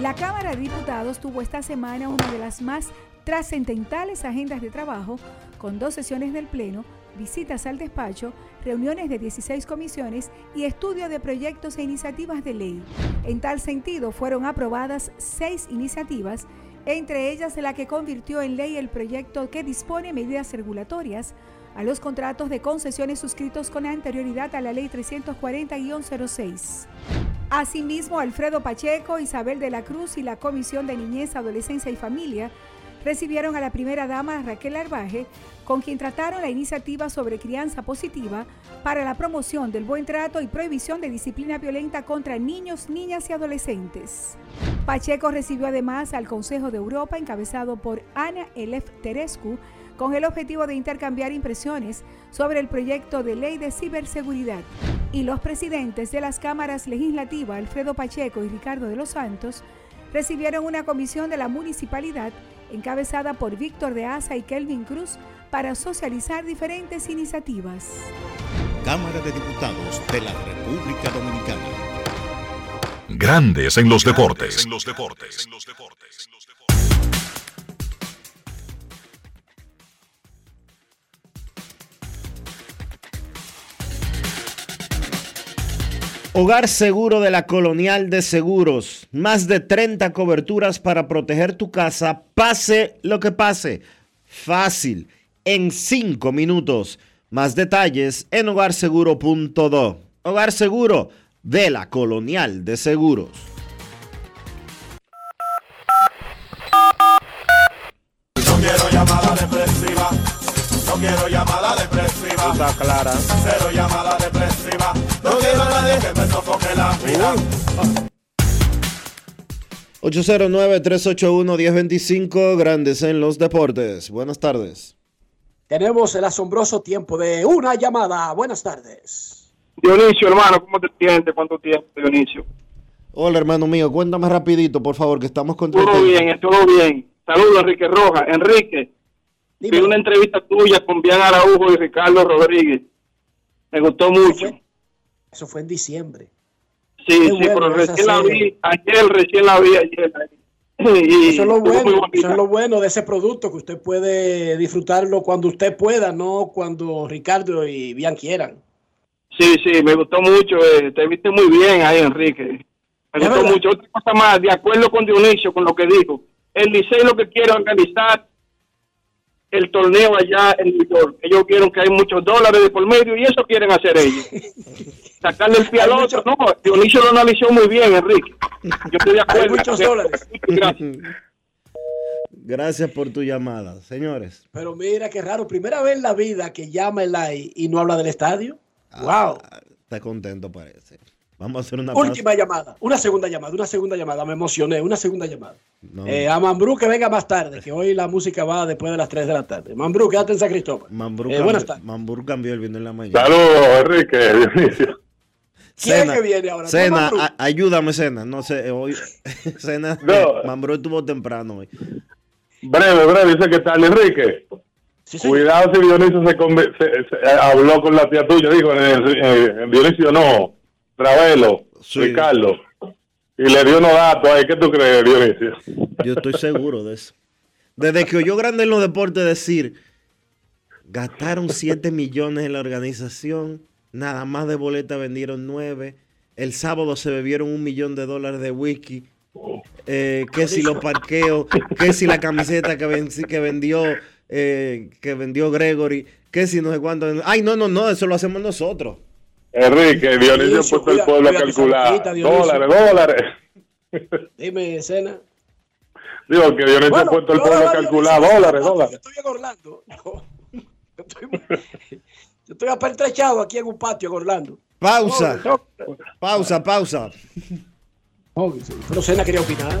La Cámara de Diputados tuvo esta semana una de las más trascendentales agendas de trabajo, con dos sesiones del Pleno, visitas al despacho, reuniones de 16 comisiones y estudio de proyectos e iniciativas de ley. En tal sentido, fueron aprobadas seis iniciativas, entre ellas la que convirtió en ley el proyecto que dispone medidas regulatorias a los contratos de concesiones suscritos con anterioridad a la Ley 340-06. Asimismo, Alfredo Pacheco, Isabel de la Cruz y la Comisión de Niñez, Adolescencia y Familia recibieron a la primera dama Raquel Arbaje, con quien trataron la iniciativa sobre crianza positiva para la promoción del buen trato y prohibición de disciplina violenta contra niños, niñas y adolescentes. Pacheco recibió además al Consejo de Europa, encabezado por Ana Elef Terescu, con el objetivo de intercambiar impresiones sobre el proyecto de ley de ciberseguridad. Y los presidentes de las cámaras legislativas, Alfredo Pacheco y Ricardo de los Santos, recibieron una comisión de la municipalidad encabezada por Víctor de Asa y Kelvin Cruz para socializar diferentes iniciativas. Cámara de Diputados de la República Dominicana. Grandes en los deportes. Hogar seguro de la Colonial de Seguros. Más de 30 coberturas para proteger tu casa, pase lo que pase. Fácil, en 5 minutos. Más detalles en hogarseguro.do. Hogar seguro de la Colonial de Seguros. Quiero llamada depresiva. Está clara. Cero llamada depresiva. No quiero a nadie que me sofoque la vida. 809-381-1025, Grandes en los Deportes. Buenas tardes. Tenemos el asombroso tiempo de una llamada. Buenas tardes. Dionisio, hermano, ¿cómo te sientes? ¿Cuánto tiempo, Dionisio? Hola, hermano mío. Cuéntame rapidito, por favor, que estamos con Todo bien, todo bien. Saludos, Enrique Rojas. Enrique, vi una entrevista tuya con Bian Araujo y Ricardo Rodríguez. Me gustó mucho. Eso fue en diciembre. Sí, Qué sí, bueno pero recién la vi ayer, recién la vi ayer. Y Eso es lo bueno, eso es lo bueno de ese producto, que usted puede disfrutarlo cuando usted pueda, no cuando Ricardo y Bian quieran. Sí, sí, me gustó mucho. eh, te viste muy bien ahí, Enrique. Me Es gustó verdad. mucho. Otra cosa más, de acuerdo con Dionisio, con lo que dijo. El Licey lo que quiere organizar el torneo allá en New York. Ellos vieron que hay muchos dólares de por medio y eso quieren hacer ellos. Sacarle el pie al otro. No, Dionisio lo analizó muy bien, Enrique. Yo estoy de acuerdo. muchos dólares. Gracias. Gracias por tu llamada, señores. Pero mira qué raro, primera vez en la vida que llama el AI y no habla del estadio. Ah, wow. Está contento, parece. Vamos a hacer una Última llamada, una segunda llamada, una segunda llamada. Me emocioné, una segunda llamada. No. Eh, a Mambrú que venga más tarde, que hoy la música va después de las 3 de la tarde. Mambrú, quédate en San Cristóbal. Mambrú, Eh, buenas tardes. Mambrú cambió el viernes en la mañana. Saludos, Enrique, Dionisio. ¿Quién Cena, que viene ahora? ¿Tú, Cena, ayúdame, Cena. No sé, hoy. Cena, No. Mambrú estuvo temprano hoy. Breve, breve, dice que tal, Enrique. Cuidado si Dionisio se, se- se- eh, habló con la tía tuya, dijo, eh, eh, Dionisio no, Travelo, Ricardo, y le dio unos datos ahí, ¿qué tú crees, Dionisio? Yo estoy seguro de eso. Desde que oyó grande en los deportes decir, gastaron 7 millones en la organización, nada más de boletas vendieron 9, el sábado se bebieron un millón de dólares de whisky, eh, que si los parqueos, que si la camiseta que, ven- que vendió eh, que vendió Gregory, que si no sé cuánto. Ay, no, no, no, eso lo hacemos nosotros. Enrique, Dionisio puso el cuida- pueblo a calcular. Dólares, dólares. Dime, Cena. Digo que Dionisio Bueno, ha puesto el pueblo a calcular. Dionisio, Dólares, yo dólares. estoy en Orlando. Yo, yo estoy, yo estoy apertrechado aquí en un patio en Orlando. Pausa. Pausa, pausa. Pero Cena quería opinar.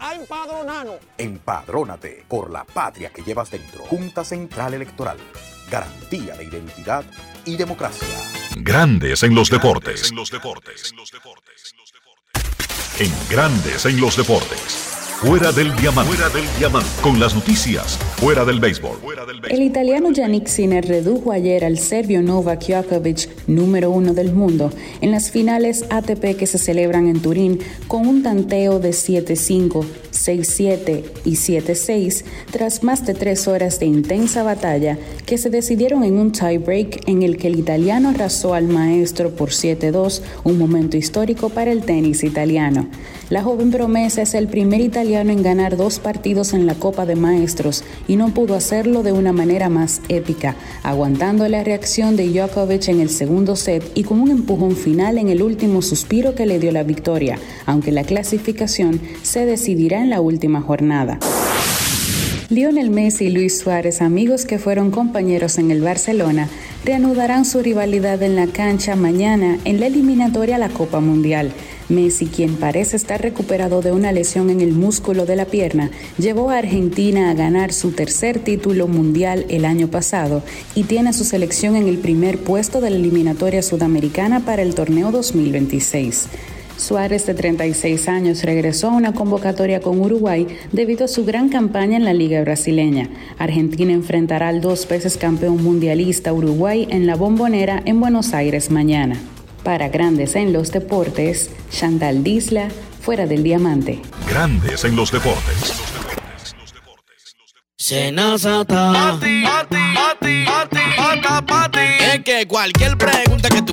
a empadronarnos. Empadrónate por la patria que llevas dentro. Junta Central Electoral. Garantía de identidad y democracia. Grandes en los deportes. En Grandes en los deportes. Fuera del diamante. Fuera del diamante. Con las noticias. Fuera del béisbol. El italiano Yannick Sinner redujo ayer al serbio Novak Djokovic, número uno del mundo, en las finales ATP que se celebran en Turín con un tanteo de 7-5, 6-7 y 7-6 tras más de tres horas de intensa batalla que se decidieron en un tiebreak en el que el italiano arrasó al maestro por 7-2, un momento histórico para el tenis italiano. La joven promesa es el primer italiano en ganar dos partidos en la Copa de Maestros y no pudo hacerlo de una manera más épica, aguantando la reacción de Djokovic en el segundo set y con un empujón final en el último suspiro que le dio la victoria, aunque la clasificación se decidirá en la última jornada. Lionel Messi y Luis Suárez, amigos que fueron compañeros en el Barcelona, reanudarán su rivalidad en la cancha mañana en la eliminatoria a la Copa Mundial. Messi, quien parece estar recuperado de una lesión en el músculo de la pierna, llevó a Argentina a ganar su tercer título mundial el año pasado y tiene su selección en el primer puesto de la eliminatoria sudamericana para el torneo 2026. Suárez, de 36 años, regresó a una convocatoria con Uruguay debido a su gran campaña en la Liga Brasileña. Argentina enfrentará al dos veces campeón mundialista Uruguay en la Bombonera en Buenos Aires mañana. Para Grandes en los Deportes, Chantal Disla, fuera del diamante. Grandes en los deportes. Senazata. Es que cualquier pregunta que tú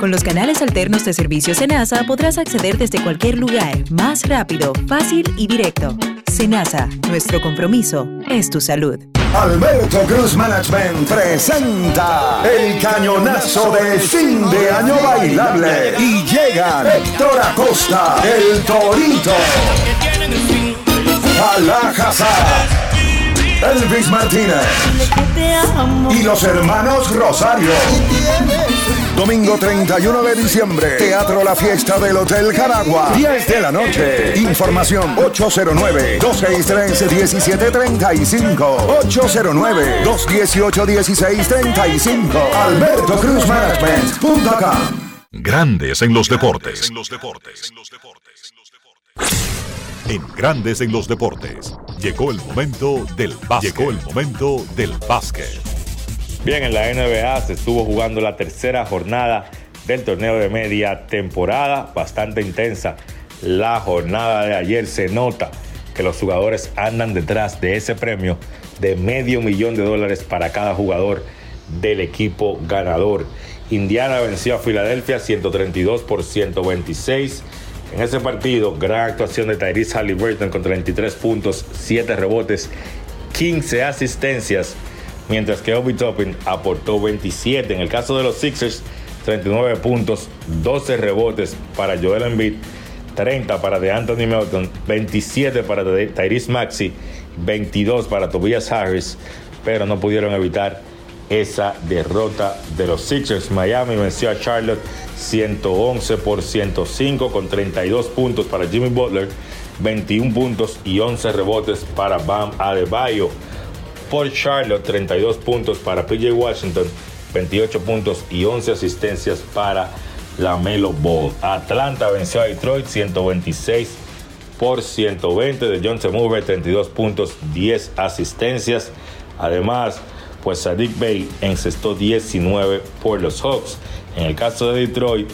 Con los canales alternos de servicio Senasa podrás acceder desde cualquier lugar, más rápido, fácil y directo. Senasa, nuestro compromiso es tu salud. Alberto Cruz Management presenta el cañonazo de fin de año bailable y llegan Héctor Acosta, el Torito, Alajazá, Elvis Martínez y los hermanos Rosario. Domingo 31 de diciembre, Teatro La Fiesta del Hotel Caragua, 10 de la noche. Información 809-263-1735. 809-218-1635. Alberto Cruz Management.com. Grandes en los deportes. En Grandes en los deportes. Llegó el momento del básquet. Llegó el momento del básquet. Bien, en la NBA se estuvo jugando la tercera jornada del torneo de media temporada, bastante intensa. La jornada de ayer se nota que los jugadores andan detrás de ese premio de medio millón de dólares para cada jugador del equipo ganador. Indiana venció a Filadelfia 132 por 126. En ese partido, gran actuación de Tyrese Halliburton con 33 puntos, 7 rebotes, 15 asistencias mientras que Obi Toppin aportó 27. En el caso de los Sixers, 39 puntos, 12 rebotes para Joel Embiid, 30 para de Anthony Melton, 27 para Tyrese Maxi, 22 para Tobias Harris, pero no pudieron evitar esa derrota de los Sixers. Miami venció a Charlotte 111 por 105 con 32 puntos para Jimmy Butler, 21 puntos y 11 rebotes para Bam Adebayo por Charlotte, 32 puntos para PJ Washington, 28 puntos y 11 asistencias para la Melo Ball. Atlanta venció a Detroit 126 por 120 de John Mover, 32 puntos, 10 asistencias. Además, pues Sadiq Bey encestó 19 por los Hawks. En el caso de Detroit,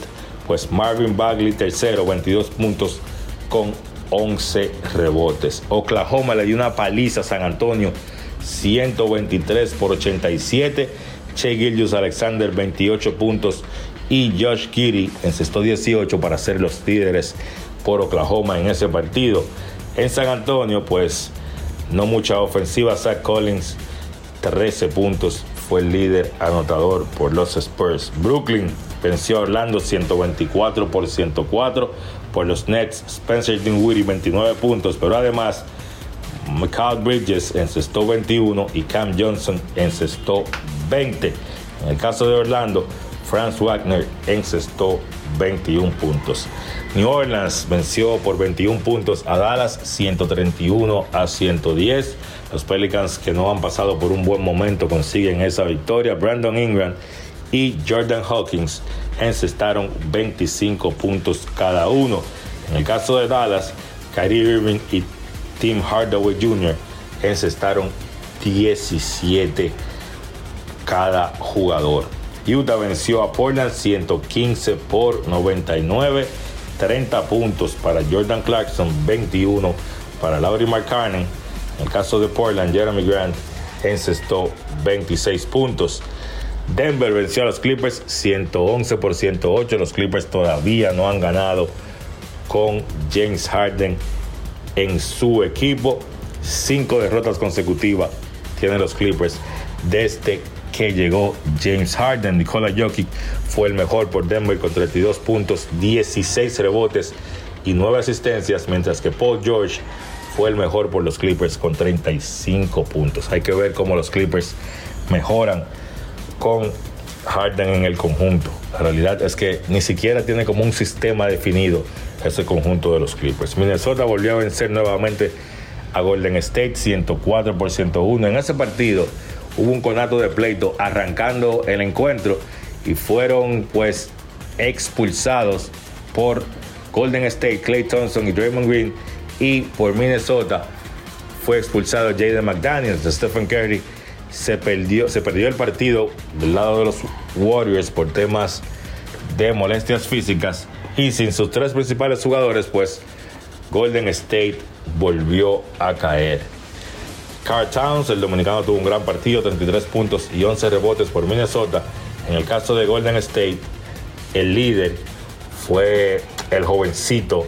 pues Marvin Bagley tercero, 22 puntos con 11 rebotes. Oklahoma le dio una paliza a San Antonio 123 por 87. Che Gillius Alexander 28 puntos y Josh Kitty encestó 18 para ser los líderes por Oklahoma en ese partido. En San Antonio, pues no mucha ofensiva. Zach Collins 13 puntos fue el líder anotador por los Spurs. Brooklyn venció a Orlando 124 por 104 por los Nets. Spencer Dinwiddie 29 puntos, pero además Michael Bridges encestó 21 y Cam Johnson encestó 20. En el caso de Orlando, Franz Wagner encestó 21 puntos. New Orleans venció por 21 puntos a Dallas 131 a 110. Los Pelicans que no han pasado por un buen momento consiguen esa victoria. Brandon Ingram y Jordan Hawkins encestaron 25 puntos cada uno. En el caso de Dallas, Kyrie Irving y Tim Hardaway Jr. encestaron 17 cada jugador. Utah venció a Portland 115 por 99, 30 puntos para Jordan Clarkson, 21 para Laurie McCartney. En el caso de Portland, Jeremy Grant encestó 26 puntos. Denver venció a los Clippers 111 por 108. Los Clippers todavía no han ganado con James Harden en su equipo. Cinco derrotas consecutivas tienen los Clippers desde que llegó James Harden. Nikola Jokic fue el mejor por Denver con 32 puntos, 16 rebotes y 9 asistencias, mientras que Paul George fue el mejor por los Clippers con 35 puntos. Hay que ver cómo los Clippers mejoran con Harden en el conjunto. La realidad es que ni siquiera tiene como un sistema definido ese conjunto de los Clippers. Minnesota volvió a vencer nuevamente a Golden State 104 por 101. En ese partido hubo un conato de pleito arrancando el encuentro y fueron pues expulsados por Golden State, Clay Thompson y Draymond Green y por Minnesota fue expulsado Jaden McDaniels Stephen Curry. Se perdió, se perdió el partido del lado de los Warriors por temas de molestias físicas y sin sus tres principales jugadores, pues Golden State volvió a caer. Carl Towns, el dominicano, tuvo un gran partido, 33 puntos y 11 rebotes por Minnesota. En el caso de Golden State, el líder fue el jovencito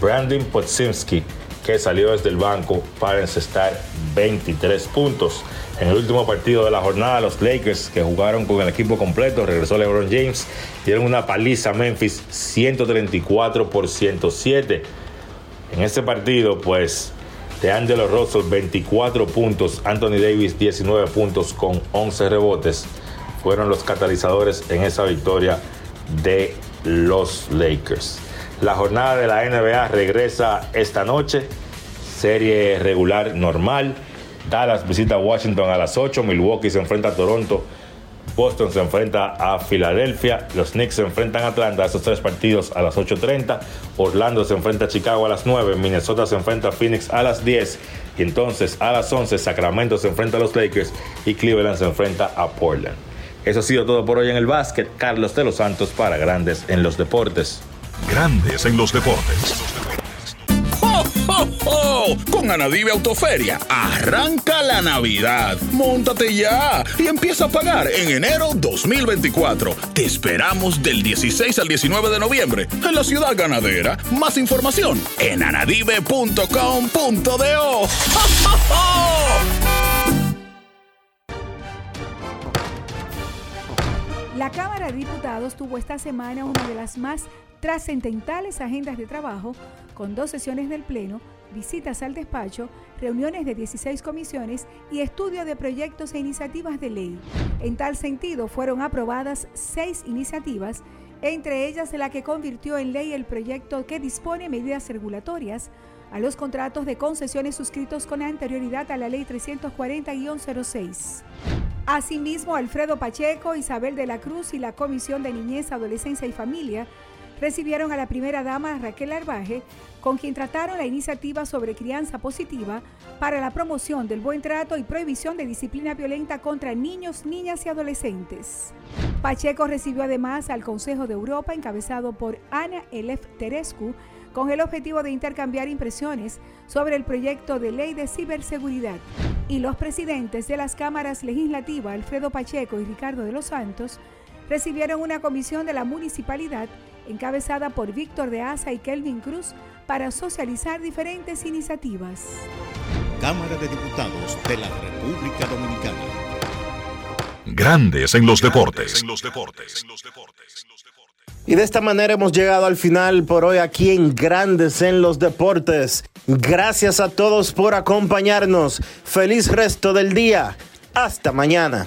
Brandon Podsimski, que salió desde el banco para encestar 23 puntos. En el último partido de la jornada, los Lakers, que jugaron con el equipo completo, regresó LeBron James, dieron una paliza a Memphis 134 por 107. En este partido, pues, de Angelo Russell 24 puntos, Anthony Davis 19 puntos con 11 rebotes, fueron los catalizadores en esa victoria de los Lakers. La jornada de la NBA regresa esta noche, serie regular normal. Dallas visita Washington a las 8, Milwaukee se enfrenta a Toronto, Boston se enfrenta a Filadelfia, los Knicks se enfrentan a Atlanta, esos tres partidos a las 8.30, Orlando se enfrenta a Chicago a las 9, Minnesota se enfrenta a Phoenix a las 10 y entonces a las 11 Sacramento se enfrenta a los Lakers y Cleveland se enfrenta a Portland. Eso ha sido todo por hoy en el básquet. Carlos de los Santos para Grandes en los Deportes. Grandes en los deportes. ¡Oh, oh, oh! Con Anadive Autoferia, arranca la Navidad. Móntate ya y empieza a pagar en enero 2024. Te esperamos del 16 al 19 de noviembre en la ciudad ganadera. Más información en anadive.com.do. ¡Oh, oh, oh! La Cámara de Diputados tuvo esta semana una de las más trascendentales agendas de trabajo, con dos sesiones del Pleno, visitas al despacho, reuniones de 16 comisiones y estudio de proyectos e iniciativas de ley. En tal sentido, fueron aprobadas seis iniciativas, entre ellas la que convirtió en ley el proyecto que dispone medidas regulatorias a los contratos de concesiones suscritos con anterioridad a la Ley 340-06. Asimismo, Alfredo Pacheco, Isabel de la Cruz y la Comisión de Niñez, Adolescencia y Familia recibieron a la primera dama Raquel Arbaje, con quien trataron la iniciativa sobre crianza positiva para la promoción del buen trato y prohibición de disciplina violenta contra niños, niñas y adolescentes. Pacheco recibió además al Consejo de Europa, encabezado por Ana Elef Terescu, con el objetivo de intercambiar impresiones sobre el proyecto de ley de ciberseguridad. Y los presidentes de las cámaras legislativas, Alfredo Pacheco y Ricardo de los Santos, recibieron una comisión de la municipalidad encabezada por Víctor de Asa y Kelvin Cruz para socializar diferentes iniciativas. Cámara de Diputados de la República Dominicana. Grandes en los deportes. En los deportes. Y de esta manera hemos llegado al final por hoy aquí en Grandes en los Deportes. Gracias a todos por acompañarnos. Feliz resto del día. Hasta mañana.